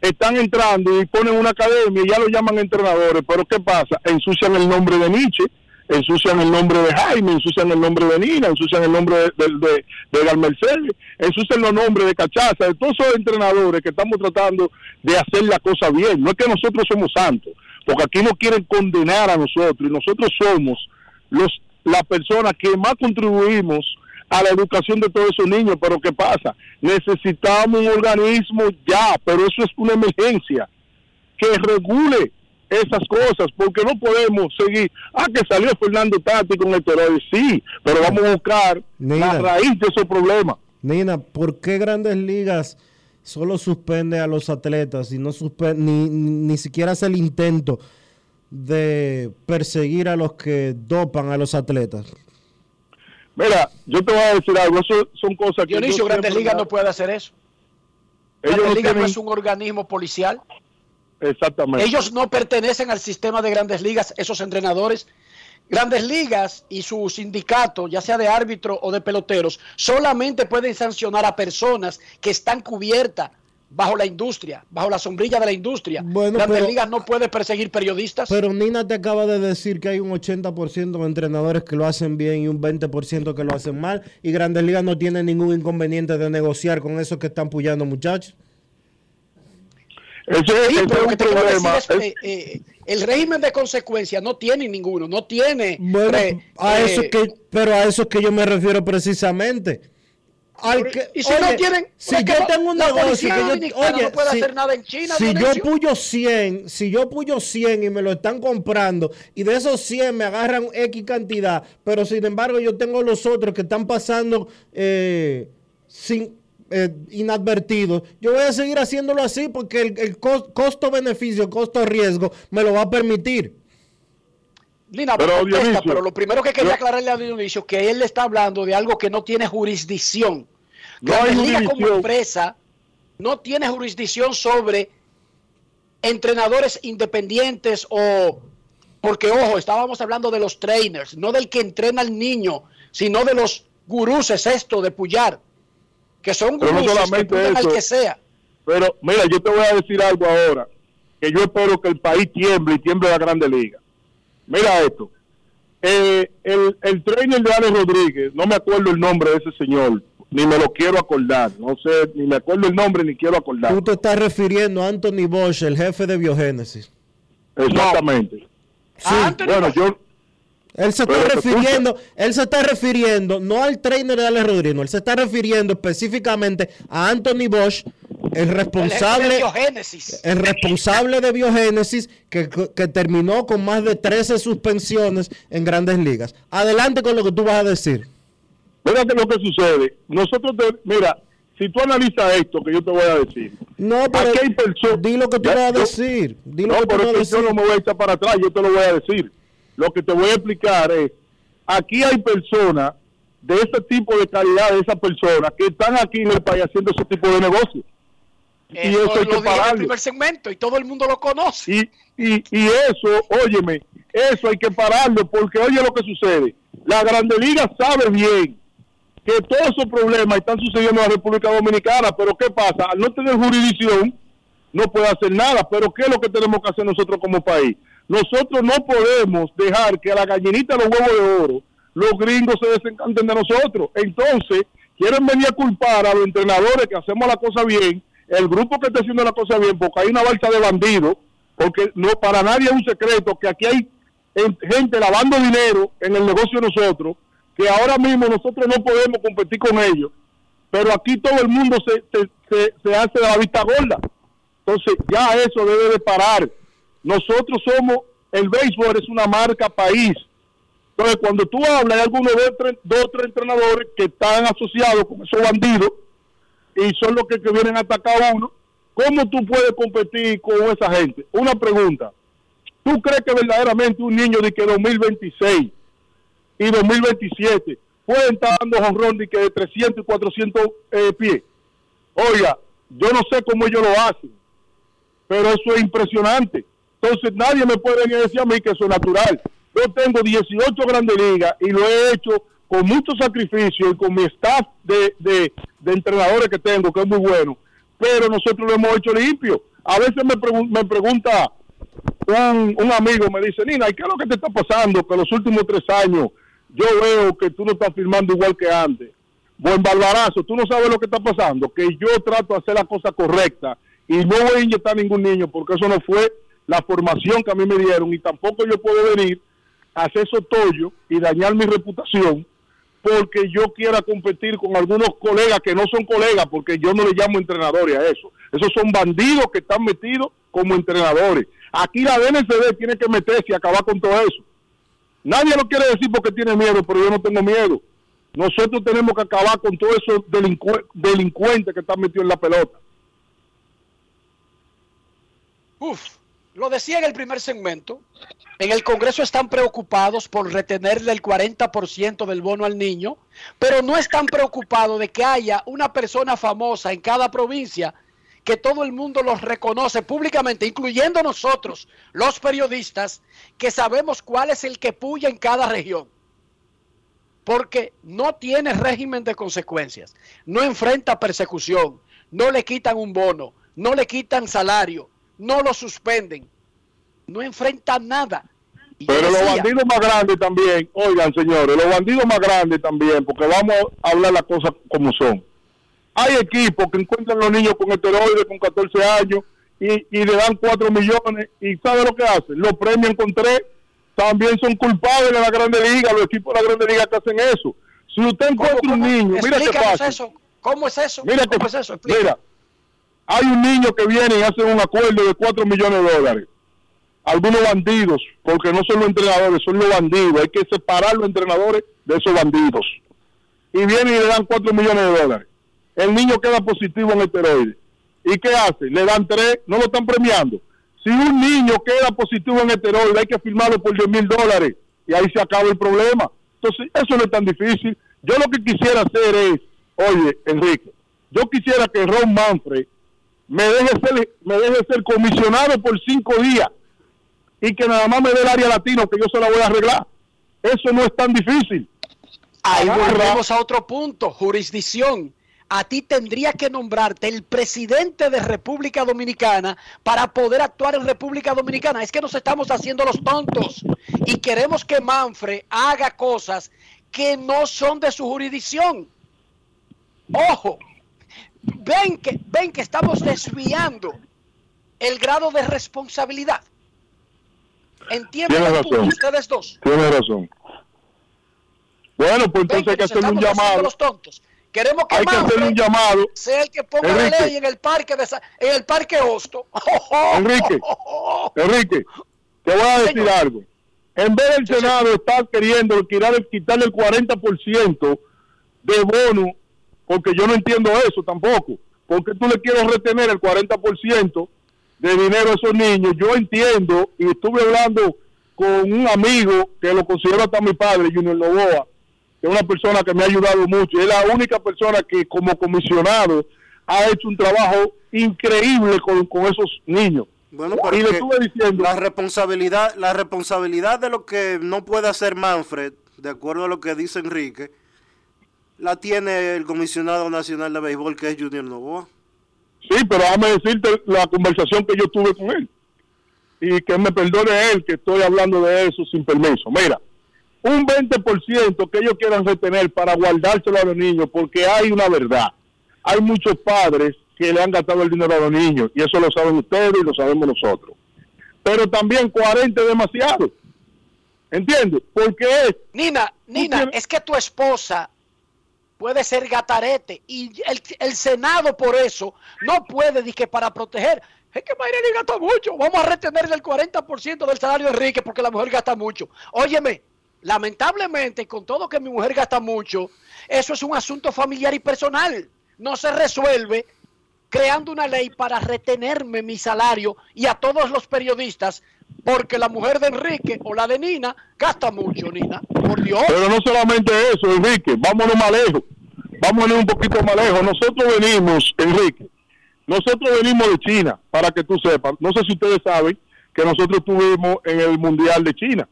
están entrando y ponen una academia y ya lo llaman entrenadores, pero ¿qué pasa? Ensucian el nombre de Nietzsche ensucian el nombre de Jaime, ensucian el nombre de Nina, ensucian el nombre de, de, de, Mercedes, ensucian los nombres de Cachaza, de todos esos entrenadores que estamos tratando de hacer la cosa bien. No es que nosotros somos santos, porque aquí no quieren condenar a nosotros y nosotros somos los las personas que más contribuimos a la educación de todos esos niños, pero ¿qué pasa? Necesitamos un organismo ya, pero eso es una emergencia que regule esas cosas, porque no podemos seguir. Ah, que salió Fernando Tati con el terror, sí, pero vamos a buscar la raíz de ese problema. Nina, ¿por qué grandes ligas solo suspende a los atletas y no suspende, ni, ni siquiera hace el intento de perseguir a los que dopan a los atletas? Mira, yo te voy a decir algo, eso son cosas que... Dionisio, Grandes Ligas no puede hacer eso. Grandes Ligas no es un organismo policial. Exactamente. Ellos no pertenecen al sistema de grandes ligas, esos entrenadores. Grandes ligas y su sindicato, ya sea de árbitro o de peloteros, solamente pueden sancionar a personas que están cubiertas bajo la industria, bajo la sombrilla de la industria. Bueno, Grandes pero- ligas no puede perseguir periodistas. Pero Nina te acaba de decir que hay un 80% de entrenadores que lo hacen bien y un 20% que lo hacen mal. Y Grandes Ligas no tiene ningún inconveniente de negociar con esos que están puyando muchachos. Ese, Sí, ese pero es un problema. es, eh, eh, el régimen de consecuencia no tiene ninguno, no tiene. Bueno, eh, a eh, eso que, pero a eso es que yo me refiero precisamente. Al que, y si no tienen- si yo no- tengo un negocio que yo, oye, no puede si, hacer nada en China, si yo puyo 100, si yo puyo 100 y me lo están comprando y de esos 100 me agarran X cantidad, pero sin embargo yo tengo los otros que están pasando eh, sin eh, inadvertidos, yo voy a seguir haciéndolo así porque el, el cos- costo-beneficio, costo-riesgo me lo va a permitir. Lina, Pero, contesta, Dionisio, pero lo primero que quería yo- aclararle a Dionisio que él está hablando de algo que no tiene jurisdicción. No hay como empresa no tiene jurisdicción sobre entrenadores independientes o porque ojo, estábamos hablando de los trainers, no del que entrena al niño, sino de los gurús, es esto de Puyar, que son Pero no que solamente al eso. que sea. Pero mira, yo te voy a decir algo ahora, que yo espero que el país tiemble y tiemble la Grande Liga. Mira esto. Eh, el, el trainer de Alex Rodríguez, no me acuerdo el nombre de ese señor, ni me lo quiero acordar, no sé, ni me acuerdo el nombre ni quiero acordar. Tú te estás refiriendo a Anthony Bosch, el jefe de biogénesis. Exactamente. Sí, bueno, yo, Él se está Pero, refiriendo, él se está refiriendo no al trainer de Alex Rodríguez, él se está refiriendo específicamente a Anthony Bosch, el responsable, Biogénesis. el responsable de biogénesis que, que terminó con más de 13 suspensiones en grandes ligas. Adelante con lo que tú vas a decir. mira que lo que sucede. Nosotros, te- mira, si tú analizas esto que yo te voy a decir, No, pero Aquí hay personas. di lo que tú Ya, vas a decir. Di lo no, que tú pero vas a es que yo no me voy a echar para atrás, yo te lo voy a decir. Lo que te voy a explicar es, aquí hay personas de ese tipo de calidad, de esas personas que están aquí en el país haciendo ese tipo de negocios. y Eso hay que en el pararlo. primer segmento y todo el mundo lo conoce. Y, y, y eso, óyeme, eso hay que pararlo porque oye lo que sucede. La Grande Liga sabe bien que todos esos problemas están sucediendo en la República Dominicana, pero ¿qué pasa? Al no tener jurisdicción, no puede hacer nada, pero ¿qué es lo que tenemos que hacer nosotros como país? Nosotros no podemos dejar que a la gallinita de los huevos de oro los gringos se desencanten de nosotros. Entonces, quieren venir a culpar a los entrenadores que hacemos la cosa bien, el grupo que está haciendo la cosa bien, porque hay una balsa de bandidos, porque no para nadie es un secreto que aquí hay en- gente lavando dinero en el negocio de nosotros, que ahora mismo nosotros no podemos competir con ellos, pero aquí todo el mundo se, se, se, se hace de la vista gorda. Entonces ya eso debe de parar. Nosotros somos, el béisbol es una marca país. Entonces cuando tú hablas, hay algunos dos, tres, dos entrenadores que están asociados con esos bandidos y son los que, que vienen a atacar a uno. ¿Cómo tú puedes competir con esa gente? Una pregunta. ¿Tú crees que verdaderamente un niño de que 2026 y 2027 pueden estar dando jonrón de que de 300 y 400 eh, pies? Oiga, yo no sé cómo ellos lo hacen, pero eso es impresionante. Entonces nadie me puede a decir a mí que eso es natural. Yo tengo 18 grandes ligas y lo he hecho con mucho sacrificio y con mi staff de, de, entrenadores que tengo, que es muy bueno, pero nosotros lo hemos hecho limpio. A veces me, pregun- me pregunta un, amigo, me dice, Nina, ¿y qué es lo que te está pasando? Que los últimos tres años yo veo que tú no estás firmando igual que antes. Buen barbarazo, tú no sabes lo que está pasando, que yo trato de hacer la cosa correcta y no voy a inyectar ningún niño porque eso no fue la formación que a mí me dieron y tampoco yo puedo venir a hacer esos tollos y dañar mi reputación porque yo quiera competir con algunos colegas que no son colegas porque yo no le llamo entrenadores a eso. Esos son bandidos que están metidos como entrenadores. Aquí la DNCD tiene que meterse y acabar con todo eso. Nadie lo quiere decir porque tiene miedo, pero yo no tengo miedo. Nosotros tenemos que acabar con todos esos delincue- delincuentes que están metidos en la pelota. Uf, lo decía en el primer segmento. En el Congreso están preocupados por retenerle el 40% del bono al niño, pero no están preocupados de que haya una persona famosa en cada provincia que todo el mundo los reconoce públicamente, incluyendo nosotros, los periodistas, que sabemos cuál es el que puya en cada región. Porque no tiene régimen de consecuencias, no enfrenta persecución, no le quitan un bono, no le quitan salario, no lo suspenden, no enfrenta nada. Y Pero los bandidos más grandes también, oigan señores, los bandidos más grandes también, porque vamos a hablar las cosas como son. Hay equipos que encuentran los niños con esteroides con 14 años y, y le dan 4 millones y ¿sabe lo que hacen? Los premian con 3, también son culpables de la Grande Liga, los equipos de la Grande Liga que hacen eso. Si usted encuentra un niño, mira qué pasa. eso. ¿Cómo es eso? Mira, ¿Cómo que- es eso? Explica. mira, hay un niño que viene y hace un acuerdo de 4 millones de dólares. Algunos bandidos, porque no son los entrenadores, son los bandidos. Hay que separar los entrenadores de esos bandidos. Y vienen y le dan 4 millones de dólares. El niño queda positivo en esteroides. ¿Y qué hace? Le dan 3, no lo están premiando. Si un niño queda positivo en esteroides, hay que firmarlo por 10 mil dólares. Y ahí se acaba el problema. Entonces, eso no es tan difícil. Yo lo que quisiera hacer es, oye, Enrique, yo quisiera que Ron Manfred me deje ser, me deje ser comisionado por cinco días y que nada más me dé el área latino que yo se la voy a arreglar. Eso no es tan difícil. Ahí volvemos a otro punto, jurisdicción. A ti tendría que nombrarte el presidente de República Dominicana para poder actuar en República Dominicana. Es que nos estamos haciendo los tontos y queremos que Manfred haga cosas que no son de su jurisdicción. Ojo, ven que, ven que estamos desviando el grado de responsabilidad. ¿Entienden ustedes dos? Tiene razón. Bueno, pues entonces hay que hacer un llamado. los tontos. Queremos que Hay que hacer un llamado. sea el que ponga la ley en el parque de en el parque Hosto. Enrique, Enrique, te voy a decir algo. En vez del Senado estar queriendo quitar- quitarle el 40% de bono, porque yo no entiendo eso tampoco, porque tú le quieres retener el 40% de dinero a esos niños. Yo entiendo, y estuve hablando con un amigo que lo considero hasta mi padre, Junior Novoa, que es una persona que me ha ayudado mucho. Es la única persona que como comisionado ha hecho un trabajo increíble con, con esos niños. Bueno, y le estuve diciendo, la responsabilidad, la responsabilidad de lo que no puede hacer Manfred, de acuerdo a lo que dice Enrique, la tiene el comisionado nacional de béisbol que es Junior Novoa. sí, pero déjame decirte la conversación que yo tuve con él. Y que me perdone él que estoy hablando de eso sin permiso. Mira, un 20% que ellos quieran retener para guardárselo a los niños, porque hay una verdad. Hay muchos padres que le han gastado el dinero a los niños, y eso lo saben ustedes y lo sabemos nosotros. Pero también 40 es demasiado. ¿Entiendes? Porque es... Nina, Nina, es que tu esposa puede ser gatarete y el, el Senado por eso no puede que para proteger. Es que Mayreli gasta mucho. Vamos a retenerle el 40% del salario de Enrique porque la mujer gasta mucho. Óyeme, lamentablemente, con todo que mi mujer gasta mucho, eso es un asunto familiar y personal. No se resuelve creando una ley para retenerme mi salario y a todos los periodistas porque la mujer de Enrique o la de Nina gasta mucho, Nina. Por Dios. Pero no solamente eso, Enrique, vámonos más lejos. Vámonos un poquito más lejos. Nosotros venimos, Enrique, nosotros venimos de China, para que tú sepas. No sé si ustedes saben que nosotros estuvimos en el Mundial de China.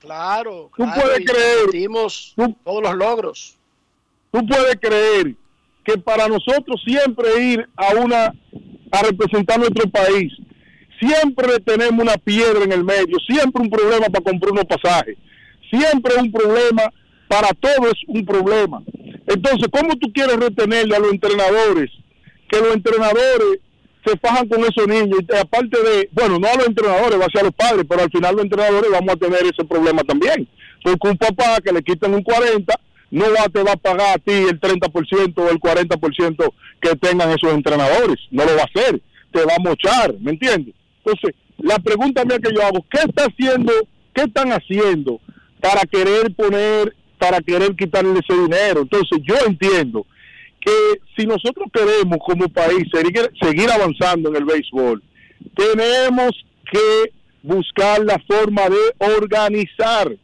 Claro, Tú claro, puedes creer- repetimos todos los logros. Tú puedes creer que para nosotros siempre ir a una a representar nuestro país, siempre tenemos una piedra en el medio, siempre un problema para comprar unos pasajes, siempre un problema, para todo es un problema. Entonces, ¿cómo tú quieres retenerle a los entrenadores? Que los entrenadores se fajan con esos niños, y aparte de, bueno, no a los entrenadores, va a ser a los padres, pero al final los entrenadores vamos a tener ese problema también. Porque un papá que le quitan un 40, no va, te va a pagar a ti el 30% o el 40% que tengan esos entrenadores, no lo va a hacer, te va a mochar, ¿me entiendes? Entonces, la pregunta mía que yo hago, ¿qué está haciendo, qué están haciendo para querer poner, para querer quitarle ese dinero? Entonces, yo entiendo que si nosotros queremos como país seguir, seguir avanzando en el béisbol, tenemos que buscar la forma de organizar.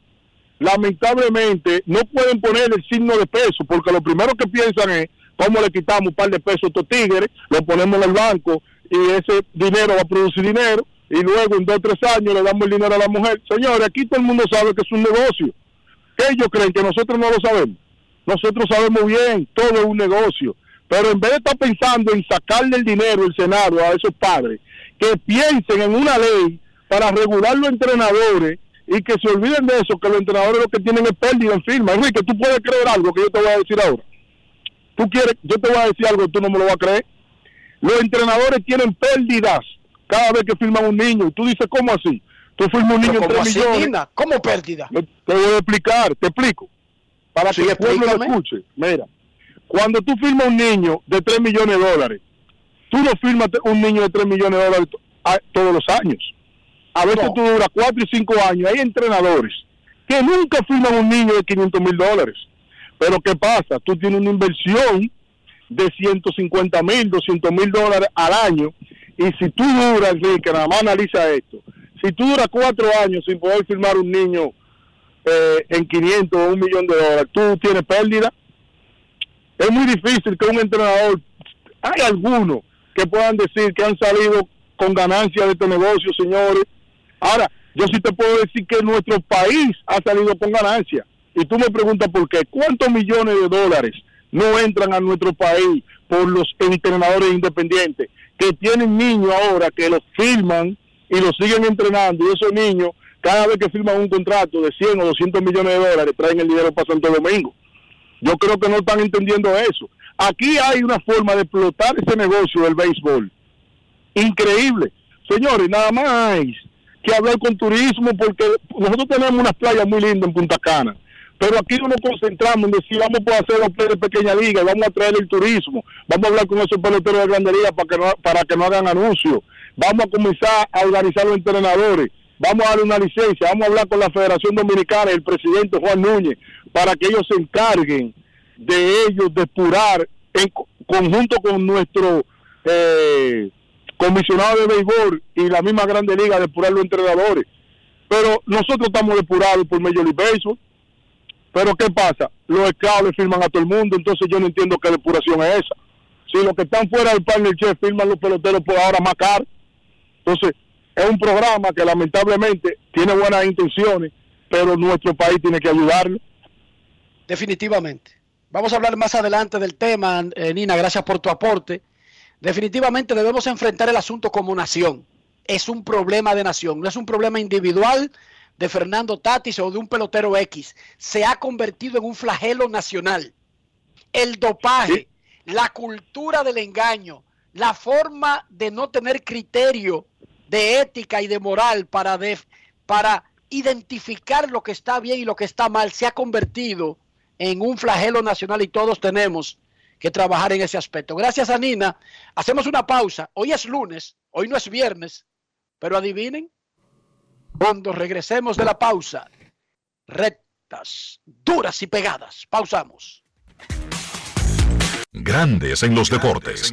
Lamentablemente no pueden poner el signo de peso porque lo primero que piensan es ¿Cómo le quitamos un par de pesos a estos tigres? Lo ponemos en el banco y ese dinero va a producir dinero y luego en dos o tres años le damos el dinero a la mujer. Señores, aquí todo el mundo sabe que es un negocio. ¿Qué ellos creen? Que nosotros no lo sabemos. Nosotros sabemos bien, todo es un negocio. Pero en vez de estar pensando en sacarle el dinero el Senado a esos padres, que piensen en una ley para regular los entrenadores y que se olviden de eso, que los entrenadores lo que tienen es pérdida en firma. Enrique, tú puedes creer algo que yo te voy a decir ahora. Tú quieres, yo te voy a decir algo tú no me lo vas a creer. Los entrenadores tienen pérdidas cada vez que firman un niño. Y tú dices, ¿cómo así? Tú firmas un niño en ¿Cómo 3 así, millones. ¿Cómo pérdida? Te voy a explicar, te explico. Para Sí, que el pueblo lo escuche. Mira, cuando tú firmas un niño de 3 millones de dólares, tú no firmas un niño de 3 millones de dólares todos los años. A veces tú duras 4 y 5 años. Hay entrenadores que nunca firman un niño de 500 mil dólares. Pero ¿qué pasa? Tú tienes una inversión de 150 mil, 200 mil dólares al año. Y si tú duras, Enrique, nada más analiza esto. Si tú duras cuatro años sin poder firmar un niño eh, en 500 o un millón de dólares, tú tienes pérdida. Es muy difícil que un entrenador, hay algunos que puedan decir que han salido con ganancia de este negocio, señores. Ahora, yo sí te puedo decir que nuestro país ha salido con ganancia. Y tú me preguntas por qué. ¿Cuántos millones de dólares no entran a nuestro país por los entrenadores independientes que tienen niños ahora que los firman y los siguen entrenando? Y esos niños, cada vez que firman un contrato de 100 o 200 millones de dólares, traen el dinero para Santo Domingo. Yo creo que no están entendiendo eso. Aquí hay una forma de explotar ese negocio del béisbol. Increíble. Señores, nada más que hablar con turismo porque nosotros tenemos unas playas muy lindas en Punta Cana. Pero aquí no nos concentramos en decir vamos a hacer los de pequeña liga, vamos a traer el turismo, vamos a hablar con esos peloteros de grandería para que no, para que no hagan anuncios, vamos a comenzar a organizar los entrenadores, vamos a darle una licencia, vamos a hablar con la Federación Dominicana y el presidente Juan Núñez para que ellos se encarguen de ellos depurar en co- conjunto con nuestro eh, comisionado de béisbol y la misma Grande Liga depurar los entrenadores. Pero nosotros estamos depurados por Major League Baseball. Pero ¿qué pasa? Los le firman a todo el mundo, entonces yo no entiendo qué depuración es esa. Si los que están fuera del partner chef firman los peloteros por ahora más caro. Entonces, es un programa que lamentablemente tiene buenas intenciones, pero nuestro país tiene que ayudarlo. Definitivamente. Vamos a hablar más adelante del tema, eh, Nina, gracias por tu aporte. Definitivamente debemos enfrentar el asunto como nación. Es un problema de nación, no es un problema individual de Fernando Tatis o de un pelotero X. Se ha convertido en un flagelo nacional. El dopaje, la cultura del engaño, la forma de no tener criterio de ética y de moral para, para identificar lo que está bien y lo que está mal, se ha convertido en un flagelo nacional y todos tenemos que trabajar en ese aspecto. Gracias a Nina. Hacemos una pausa. Hoy es lunes, hoy no es viernes, pero adivinen, cuando regresemos de la pausa, rectas, duras y pegadas. Pausamos. Grandes en los deportes.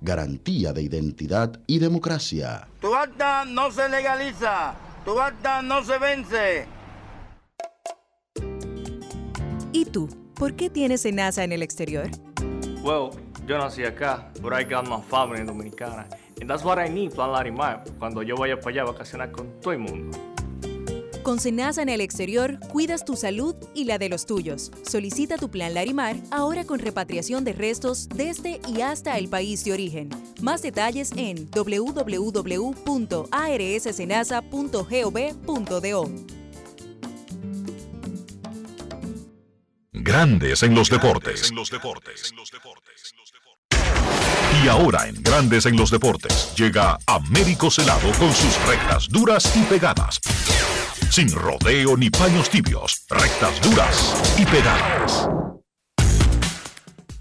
Garantía de identidad y democracia. Tu acta no se legaliza, tu acta no se vence. ¿Y tú? ¿Por qué tienes NASA en el exterior? Well, yo nací acá, but I got my family dominicana. And that's what I need, Plan Larimar, cuando yo vaya para allá a vacacionar con todo el mundo. Con Senasa en el exterior, cuidas tu salud y la de los tuyos. Solicita tu plan Larimar ahora con repatriación de restos desde y hasta el país de origen. Más detalles en www.arssenasa.gov.do. Grandes en los deportes. Y ahora en Grandes en los deportes llega Américo Celado con sus rectas duras y pegadas. Sin rodeo ni paños tibios, rectas duras y pegadas.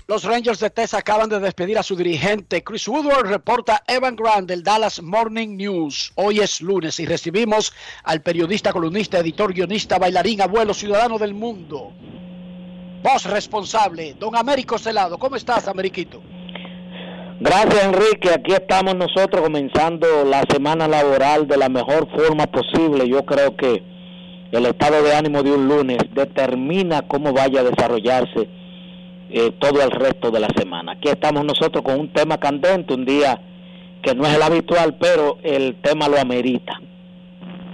Los Rangers de Texas acaban de despedir a su dirigente. Chris Woodward reporta Evan Grant del Dallas Morning News. Hoy es lunes y recibimos al periodista, columnista, editor, guionista, bailarín, abuelo, ciudadano del mundo. Voz responsable, don Américo Celado. ¿Cómo estás, Ameriquito? Gracias Enrique, aquí estamos nosotros comenzando la semana laboral de la mejor forma posible. Yo creo que el estado de ánimo de un lunes determina cómo vaya a desarrollarse eh, todo el resto de la semana. Aquí estamos nosotros con un tema candente, un día que no es el habitual, pero el tema lo amerita.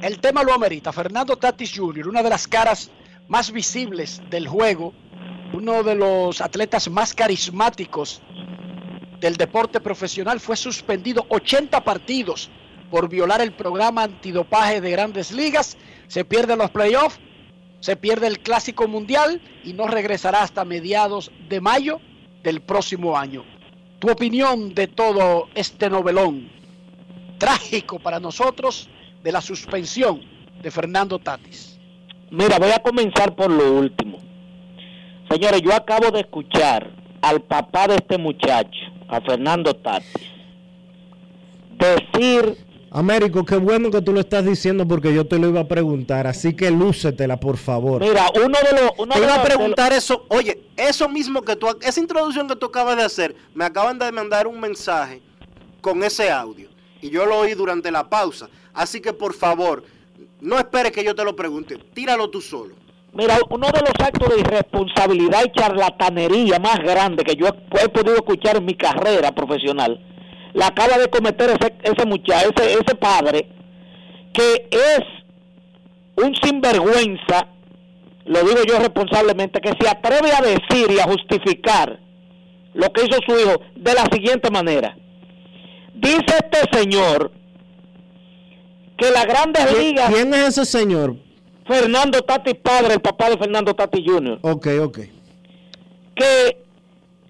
El tema lo amerita. Fernando Tatis Jr., una de las caras más visibles del juego, uno de los atletas más carismáticos del deporte profesional, fue suspendido 80 partidos por violar el programa antidopaje de grandes ligas. Se pierden los playoffs, se pierde el clásico mundial y no regresará hasta mediados de mayo del próximo año. Tu opinión de todo este novelón trágico para nosotros de la suspensión de Fernando Tatis. Mira, voy a comenzar por lo último. Señores, yo acabo de escuchar al papá de este muchacho, a Fernando Tatis, decir Américo, qué bueno que tú lo estás diciendo porque yo te lo iba a preguntar, así que lúcetela, por favor. Mira, uno de los... Uno Te de iba a los- preguntar eso, oye, eso mismo que tú, esa introducción que tú acabas de hacer, me acaban de mandar un mensaje con ese audio y yo lo oí durante la pausa. Así que por favor, no esperes que yo te lo pregunte, tíralo tú solo. Mira, uno de los actos de irresponsabilidad y charlatanería más grande que yo he, podido escuchar en mi carrera profesional, la acaba de cometer ese, ese muchacho, ese, ese padre, que es un sinvergüenza, lo digo yo responsablemente, que se atreve a decir y a justificar lo que hizo su hijo de la siguiente manera. Dice este señor que las grandes ligas... ¿Quién es ese señor? Fernando Tati padre, el papá de Fernando Tati Jr. Ok, ok. que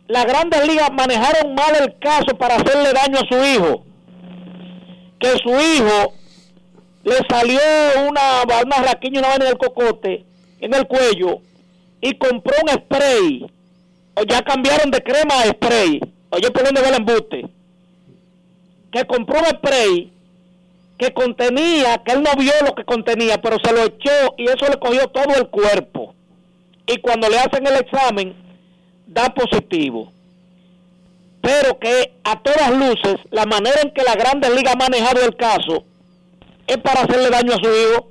las grandes ligas manejaron mal el caso para hacerle daño a su hijo. Que su hijo le salió una, una raquiña, una vaina en el cocote, en el cuello, y compró un spray. O ya cambiaron de crema a spray. Oye, por dónde va el embuste. Que compró un spray que contenía, que él no vio lo que contenía, pero se lo echó y eso le cogió todo el cuerpo. Y cuando le hacen el examen, da positivo. Pero que a todas luces, la manera en que la Grandes Ligas ha manejado el caso es para hacerle daño a su hijo.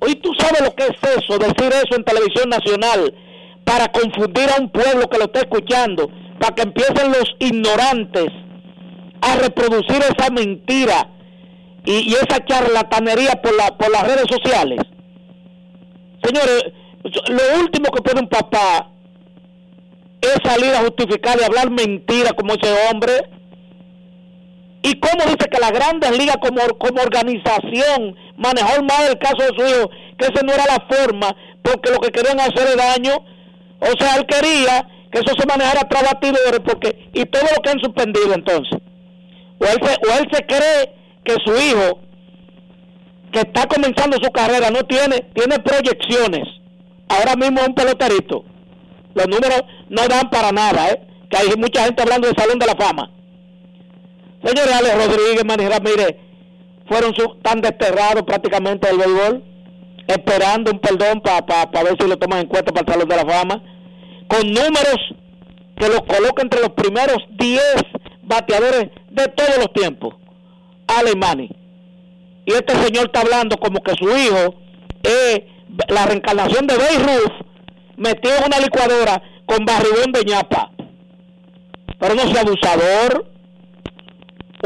Hoy tú sabes lo que es eso, decir eso en televisión nacional, para confundir a un pueblo que lo está escuchando, para que empiecen los ignorantes a reproducir esa mentira y, esa charlatanería por, la, por las redes sociales. Señores, lo último que puede un papá es salir a justificar y hablar mentira como ese hombre. ¿Y cómo dice que la Grandes Ligas como, organización manejó mal el caso de su hijo? Que esa no era la forma, porque lo que querían hacerle daño, o sea, él quería que eso se manejara tras batidores, porque, y todo lo que han suspendido entonces. O él se, o él se cree que su hijo, que está comenzando su carrera, no tiene, tiene proyecciones. Ahora mismo es un peloterito. Los números no dan para nada, ¿eh? Que hay mucha gente hablando del Salón de la Fama. Señores, Alex Rodríguez, Manny Ramírez, fueron tan desterrados prácticamente del béisbol, esperando un perdón para ver si lo toman en cuenta para el Salón de la Fama, con números que los coloca entre los primeros 10 bateadores de todos los tiempos. Alemani. Y este señor está hablando como que su hijo es la reencarnación de Babe Ruth metido en una licuadora con barrigón de ñapa. Pero no sea abusador.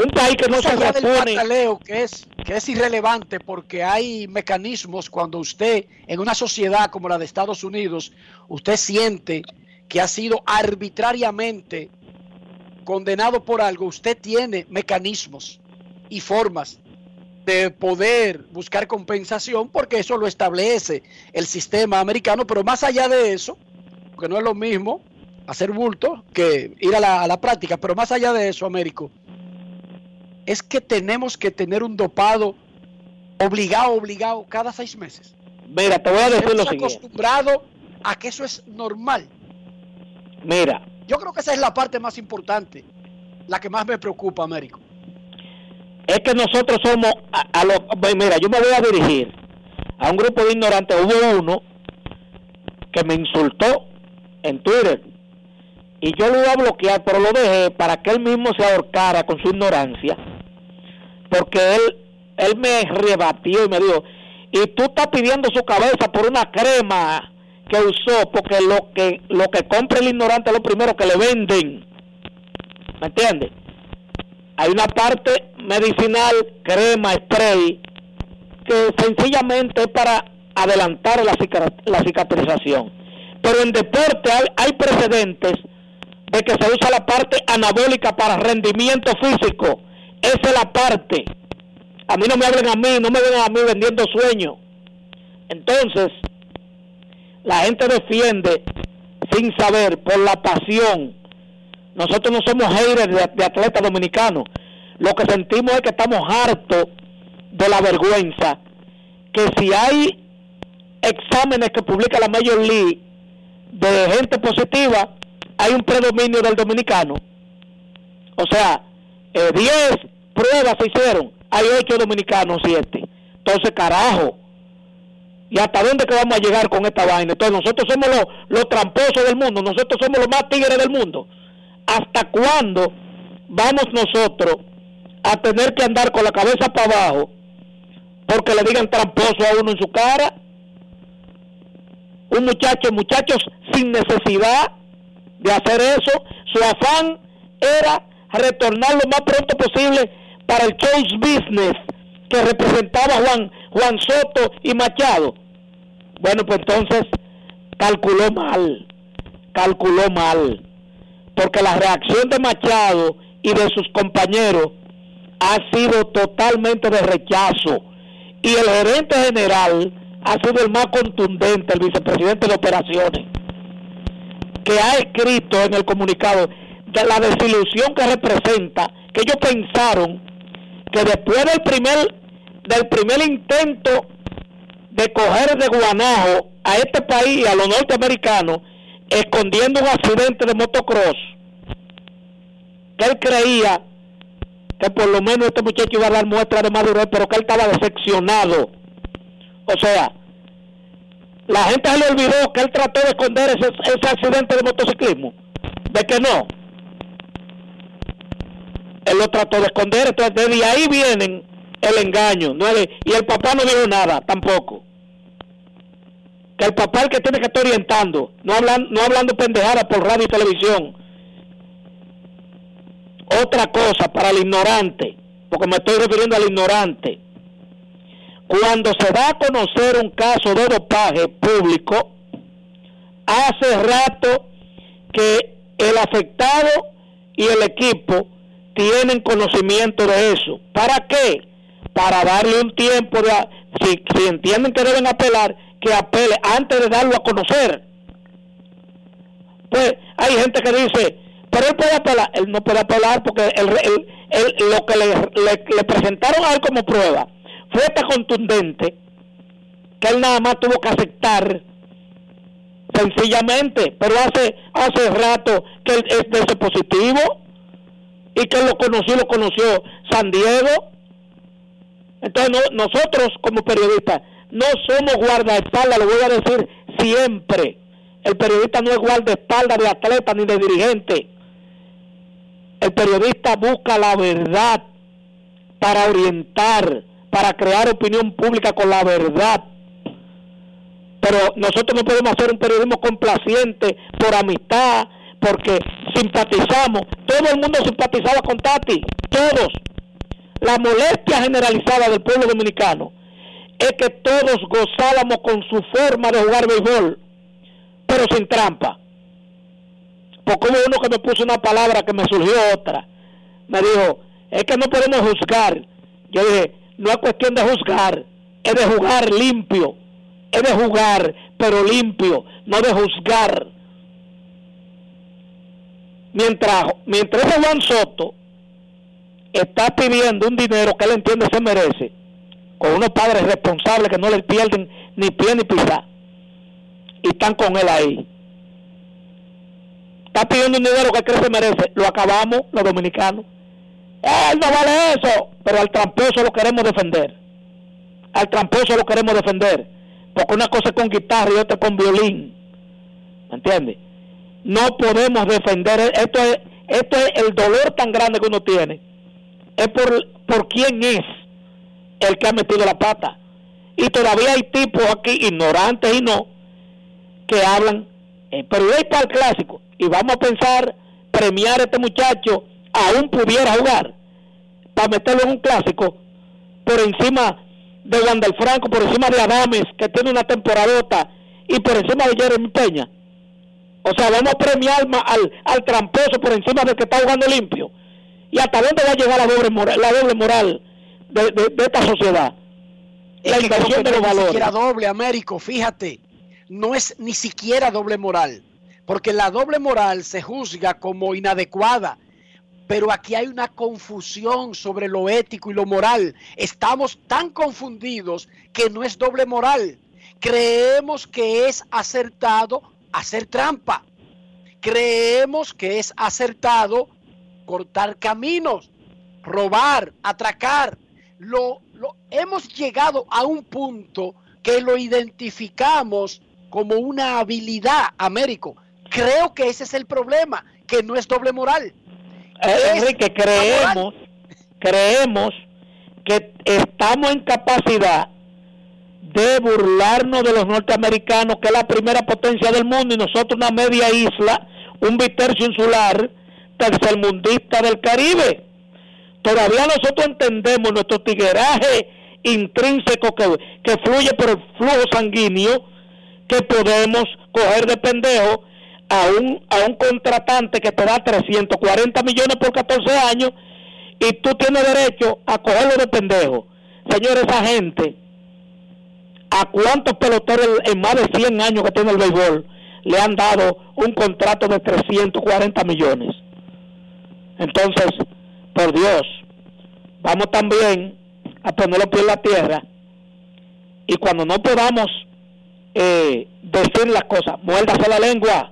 Un país que no se repone. que es, que es irrelevante porque hay mecanismos cuando usted, en una sociedad como la de Estados Unidos, usted siente que ha sido arbitrariamente condenado por algo, usted tiene mecanismos y formas de poder buscar compensación porque eso lo establece el sistema americano, pero más allá de eso, porque no es lo mismo hacer bulto que ir a la, a la práctica, pero más allá de eso, Américo, es que tenemos que tener un dopado obligado, obligado cada seis meses. Mira, te voy a decir lo Estamos siguiente. acostumbrados a que eso es normal. Mira, Yo creo que esa es la parte más importante, la que más me preocupa, Américo. es que nosotros somos a, a los mira yo me voy a dirigir a un grupo de ignorantes hubo uno que me insultó en Twitter y yo lo iba a bloquear pero lo dejé para que él mismo se ahorcara con su ignorancia porque él él me rebatió y me dijo y tú estás pidiendo su cabeza por una crema que usó porque lo que lo que compra el ignorante es lo primero que le venden ¿me entiendes? hay una parte medicinal, crema, spray, que sencillamente es para adelantar la, la cicatrización. Pero en deporte hay, precedentes de que se usa la parte anabólica para rendimiento físico. Esa es la parte. A mí no me hablen a mí, no me vengan a mí vendiendo sueños. Entonces, la gente defiende sin saber, por la pasión, nosotros no somos haters de, atletas dominicanos. Lo que sentimos es que estamos hartos de la vergüenza. Que si hay exámenes que publica la Major League de gente positiva, hay un predominio del dominicano. O sea, eh, 10 pruebas se hicieron, hay 8 dominicanos, 7. Entonces, carajo. ¿Y hasta dónde que vamos a llegar con esta vaina? Entonces, nosotros somos los, los tramposos del mundo, nosotros somos los más tigres del mundo. ¿Hasta cuándo vamos nosotros a tener que andar con la cabeza para abajo porque le digan tramposo a uno en su cara? Un muchacho, muchachos sin necesidad de hacer eso, su afán era retornar lo más pronto posible para el show business que representaba Juan, Juan Soto y Machado. Bueno, pues entonces calculó mal, calculó mal porque la reacción de Machado y de sus compañeros ha sido totalmente de rechazo y el gerente general ha sido el más contundente, el vicepresidente de operaciones, que ha escrito en el comunicado de la desilusión que representa, que ellos pensaron que después del primer del primer intento de coger de guanajo a este país a los norteamericanos escondiendo un accidente de motocross que él creía que por lo menos este muchacho iba a dar muestra de madurez pero que él estaba decepcionado. O sea la gente se le olvidó que él trató de esconder ese, ese accidente de motociclismo. De que no él lo trató de esconder entonces desde ahí vienen el engaño no es y el papá no dijo nada tampoco que el papá el que tiene que estar orientando, no hablando, no hablando pendejadas por radio y televisión. Otra cosa para el ignorante, porque me estoy refiriendo al ignorante. Cuando se da a conocer un caso de dopaje público, hace rato que el afectado y el equipo tienen conocimiento de eso. ¿Para qué? Para darle un tiempo si, si entienden que deben apelar, que apele antes de darlo a conocer. Pues hay gente que dice, pero él puede apelar, él no puede apelar porque el, el, lo que le, le- presentaron a él como prueba fue tan contundente que él nada más tuvo que aceptar sencillamente, pero hace hace rato que él es de ese positivo y que lo conoció, lo conoció San Diego. Entonces no- nosotros como periodistas no somos guardaespaldas, lo voy a decir siempre. El periodista no es guardaespaldas de atleta ni de dirigente. El periodista busca la verdad para orientar, para crear opinión pública con la verdad. Pero nosotros no podemos hacer un periodismo complaciente por amistad, porque simpatizamos. Todo el mundo simpatizaba con Tati, todos. La molestia generalizada del pueblo dominicano es que todos gozábamos con su forma de jugar béisbol, pero sin trampa. Porque hubo uno que me puso una palabra que me surgió otra. Me dijo, es que no podemos juzgar. Yo dije, no es cuestión de juzgar, es de jugar limpio. Es de jugar, pero limpio, no de juzgar. Mientras, mientras Juan Soto está pidiendo un dinero que él entiende se merece, con unos padres responsables que no le pierden ni pie ni pisa, y están con él ahí. Está pidiendo un dinero que él cree se merece, lo acabamos los dominicanos. Él no vale eso, pero al tramposo lo queremos defender. Al tramposo lo queremos defender. Porque una cosa es con guitarra y otra con violín. ¿Me entiendes? No podemos defender. Esto es, esto es el dolor tan grande que uno tiene. Es por, por quién es el que ha metido la pata. Y todavía hay tipos aquí, ignorantes y no, que hablan, eh, pero ahí está el clásico. Y vamos a pensar, premiar a este muchacho, aún pudiera jugar, para meterlo en un clásico, por encima de Wander Franco, por encima de Adames, que tiene una temporadota, y por encima de Jeremy Peña. O sea, vamos a premiar al, al tramposo por encima del que está jugando limpio. ¿Y hasta dónde va a llegar la doble moral, la doble moral de, de- de esta sociedad? Es La inversión de los es ni valores. siquiera doble, Américo, fíjate. No es ni siquiera doble moral, porque la doble moral se juzga como inadecuada. Pero aquí hay una confusión sobre lo ético y lo moral. Estamos tan confundidos que no es doble moral. Creemos que es acertado hacer trampa. Creemos que es acertado cortar caminos, robar, atracar. Lo, lo- hemos llegado a un punto que lo identificamos como una habilidad, Américo. Creo que ese es el problema, que no es doble moral. Eh, Es Enrique, moral. creemos, creemos que estamos en capacidad de burlarnos de los norteamericanos, que es la primera potencia del mundo, y nosotros una media isla, un bitercio insular, tercermundista del Caribe. Todavía nosotros entendemos nuestro tigueraje intrínseco que, que fluye por el flujo sanguíneo, que podemos coger de pendejo a un, a un contratante que te da 340 millones por 14 años y tú tienes derecho a cogerlo de pendejo. Señores, esa gente, ¿a cuántos peloteros en más de 100 años que tiene el béisbol le han dado un contrato de 340 millones? Entonces, por Dios, vamos también a poner los pies en la tierra y cuando no podamos eh, decir las cosas, muérdase la lengua.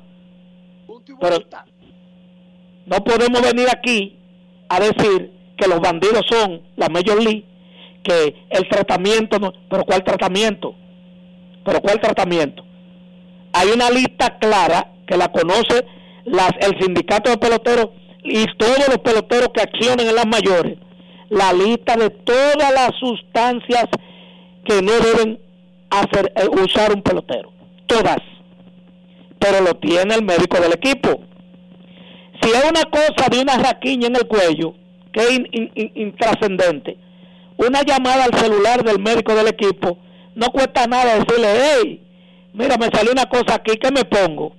Pero no podemos venir aquí a decir que los bandidos son la Major League, que el tratamiento no, pero ¿cuál tratamiento? ¿Pero cuál tratamiento? Hay una lista clara que la conoce las, el sindicato de peloteros y todos los peloteros que accionen en las mayores, la lista de todas las sustancias que no deben hacer eh, usar un pelotero, todas, pero lo tiene el médico del equipo. Si es una cosa de una raquiña en el cuello, que es in- in- in- intrascendente, una llamada al celular del médico del equipo, no cuesta nada decirle, hey, mira, me salió una cosa aquí, ¿qué me pongo?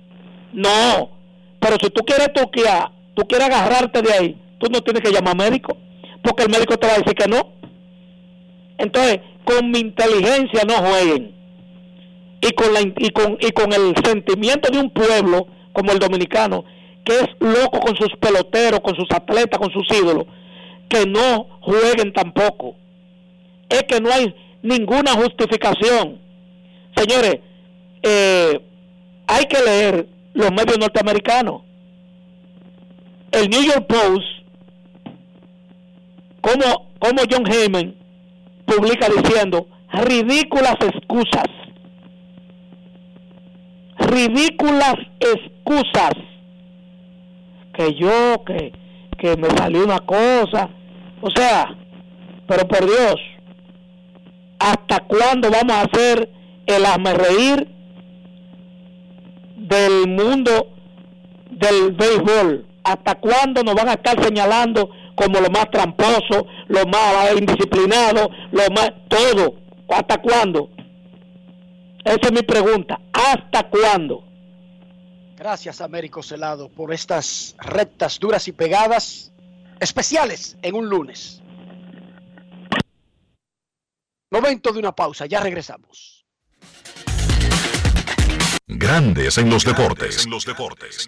No, pero si tú quieres toquear, tú quieres agarrarte de ahí, tú no tienes que llamar médico, porque el médico te va a decir que no. Entonces, con mi inteligencia no jueguen. Y con, la, y, con, y con el sentimiento de un pueblo como el dominicano, que es loco con sus peloteros, con sus atletas, con sus ídolos, que no jueguen tampoco. Es que no hay ninguna justificación. Señores, eh, hay que leer los medios norteamericanos. El New York Post, como, como John Heyman publica diciendo ridículas excusas. Ridículas excusas. Que yo, que, que me salió una cosa. O sea, pero por Dios, ¿hasta cuándo vamos a hacer el hazme reír del mundo del béisbol? ¿Hasta cuándo nos van a estar señalando como lo más tramposo, lo más indisciplinado, lo más todo? ¿Hasta cuándo? Esa es mi pregunta. ¿Hasta cuándo? Gracias, Américo Celado, por estas rectas duras y pegadas especiales en un lunes. Momento de una pausa, ya regresamos. Grandes en los deportes. En los deportes.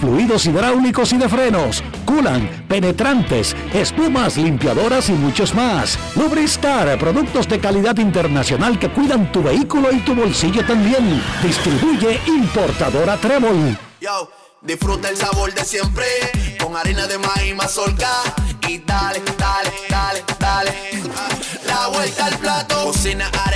fluidos hidráulicos y de frenos, culan, penetrantes, espumas, limpiadoras y muchos más. Lubristar, productos de calidad internacional que cuidan tu vehículo y tu bolsillo también. Distribuye importadora Trébol. Yo, disfruta el sabor de siempre con harina de maíz mazorca y dale, dale, dale, dale. La vuelta al plato, cocina arepa,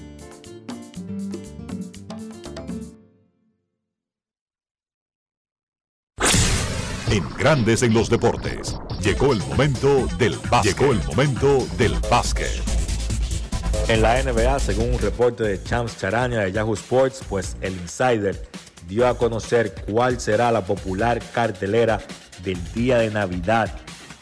Grandes en los deportes. Llegó el momento del básquet. Llegó el momento del básquet. En la NBA, según un reporte de Champs Charaña de Yahoo Sports, pues el insider dio a conocer cuál será la popular cartelera del día de Navidad.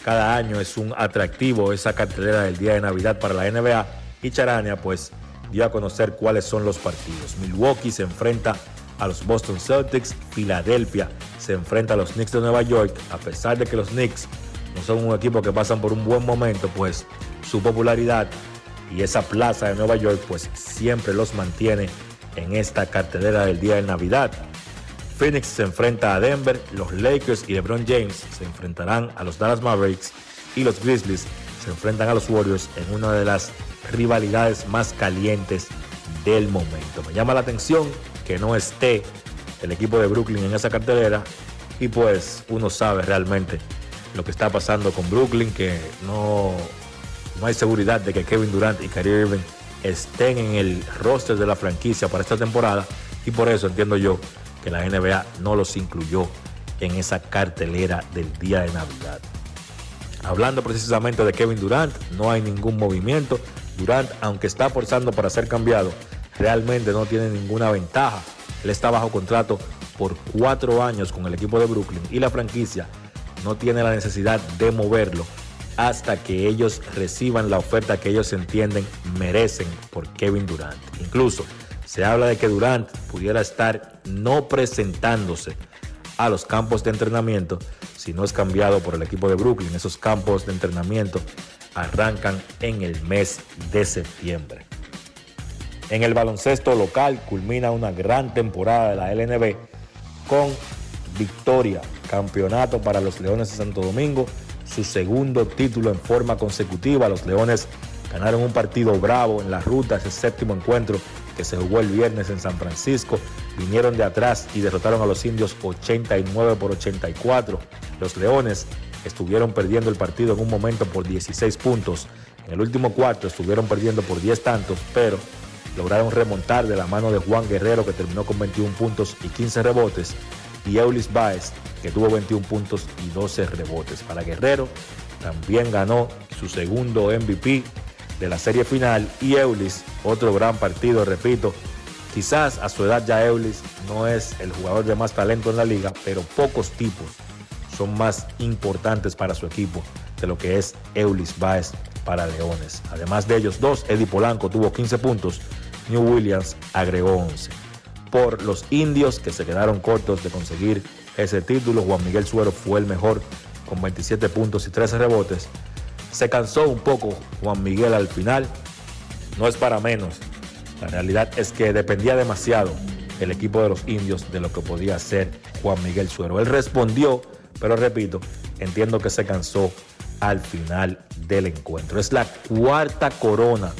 Cada año es un atractivo esa cartelera del día de Navidad para la NBA y Charaña pues dio a conocer cuáles son los partidos. Milwaukee se enfrenta a los Boston Celtics, Filadelfia se enfrenta a los Knicks de Nueva York, a pesar de que los Knicks no son un equipo que pasan por un buen momento, pues su popularidad y esa plaza de Nueva York pues siempre los mantiene en esta cartelera del día de Navidad. Phoenix se enfrenta a Denver, los Lakers y LeBron James se enfrentarán a los Dallas Mavericks y los Grizzlies se enfrentan a los Warriors en una de las rivalidades más calientes del momento. Me llama la atención que no esté el equipo de Brooklyn en esa cartelera y pues uno sabe realmente lo que está pasando con Brooklyn, que no, no hay seguridad de que Kevin Durant y Kyrie Irving estén en el roster de la franquicia para esta temporada y por eso entiendo yo que la NBA no los incluyó en esa cartelera del día de Navidad. Hablando precisamente de Kevin Durant, no hay ningún movimiento. Durant, aunque está forzando para ser cambiado, realmente no tiene ninguna ventaja. Él está bajo contrato por cuatro años con el equipo de Brooklyn y la franquicia no tiene la necesidad de moverlo hasta que ellos reciban la oferta que ellos entienden merecen por Kevin Durant. Incluso se habla de que Durant pudiera estar no presentándose a los campos de entrenamiento si no es cambiado por el equipo de Brooklyn. Esos campos de entrenamiento arrancan en el mes de septiembre. En el baloncesto local culmina una gran temporada de la LNB con victoria, campeonato para los Leones de Santo Domingo, su segundo título en forma consecutiva. Los Leones ganaron un partido bravo en la ruta, ese séptimo encuentro que se jugó el viernes en San Francisco. Vinieron de atrás y derrotaron a los indios 89 por 84. Los Leones estuvieron perdiendo el partido en un momento por 16 puntos. En el último cuarto estuvieron perdiendo por 10 tantos, pero lograron remontar de la mano de Juan Guerrero, que terminó con 21 puntos y 15 rebotes, y Eulis Baez, que tuvo 21 puntos y 12 rebotes. Para Guerrero también ganó su segundo MVP de la serie final y Eulis, otro gran partido, repito. Quizás a su edad ya Eulis no es el jugador de más talento en la liga, pero pocos tipos son más importantes para su equipo de lo que es Eulis Baez para Leones. Además de ellos dos, Eddie Polanco tuvo 15 puntos, New Williams agregó 11. Por los indios que se quedaron cortos de conseguir ese título, Juan Miguel Suero fue el mejor con 27 puntos y 13 rebotes. Se cansó un poco Juan Miguel al final, no es para menos. La realidad es que dependía demasiado el equipo de los indios de lo que podía hacer Juan Miguel Suero. Él respondió, pero repito, entiendo que se cansó al final del encuentro. Es la cuarta corona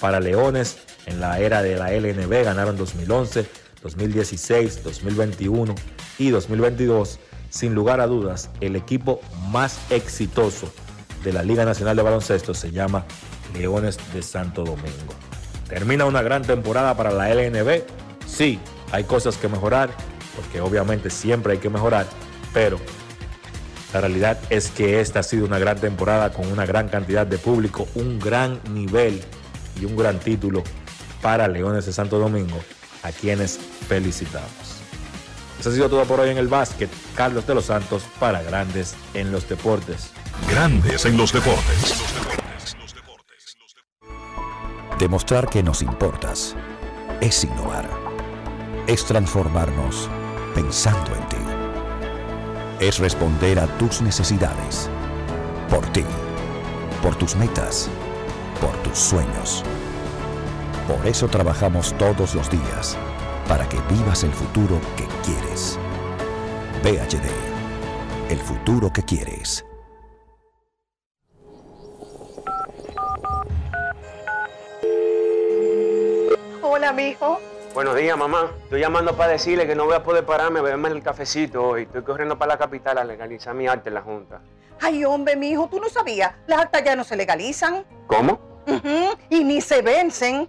para Leones en la era de la LNB. Ganaron 2011, 2016, 2021 y 2022. Sin lugar a dudas, el equipo más exitoso de la Liga Nacional de Baloncesto se llama Leones de Santo Domingo. ¿Termina una gran temporada para la LNB? Sí, hay cosas que mejorar, porque obviamente siempre hay que mejorar, pero la realidad es que esta ha sido una gran temporada con una gran cantidad de público, un gran nivel y un gran título para Leones de Santo Domingo, a quienes felicitamos. Eso ha sido todo por hoy en el básquet. Carlos de los Santos para Grandes en los Deportes. Grandes en los deportes. Demostrar que nos importas es innovar. Es transformarnos pensando en ti. Es responder a tus necesidades. Por ti. Por tus metas. Por tus sueños. Por eso trabajamos todos los días. Para que vivas el futuro que quieres. VHD. El futuro que quieres. Hola, mijo. Buenos días, mamá. Estoy llamando para decirle que no voy a poder pararme a beberme el cafecito hoy. Estoy corriendo para la capital a legalizar mi arte en la Junta. Ay, hombre, mijo, tú no sabías. Las actas ya no se legalizan. ¿Cómo? Ujú, Y ni se vencen.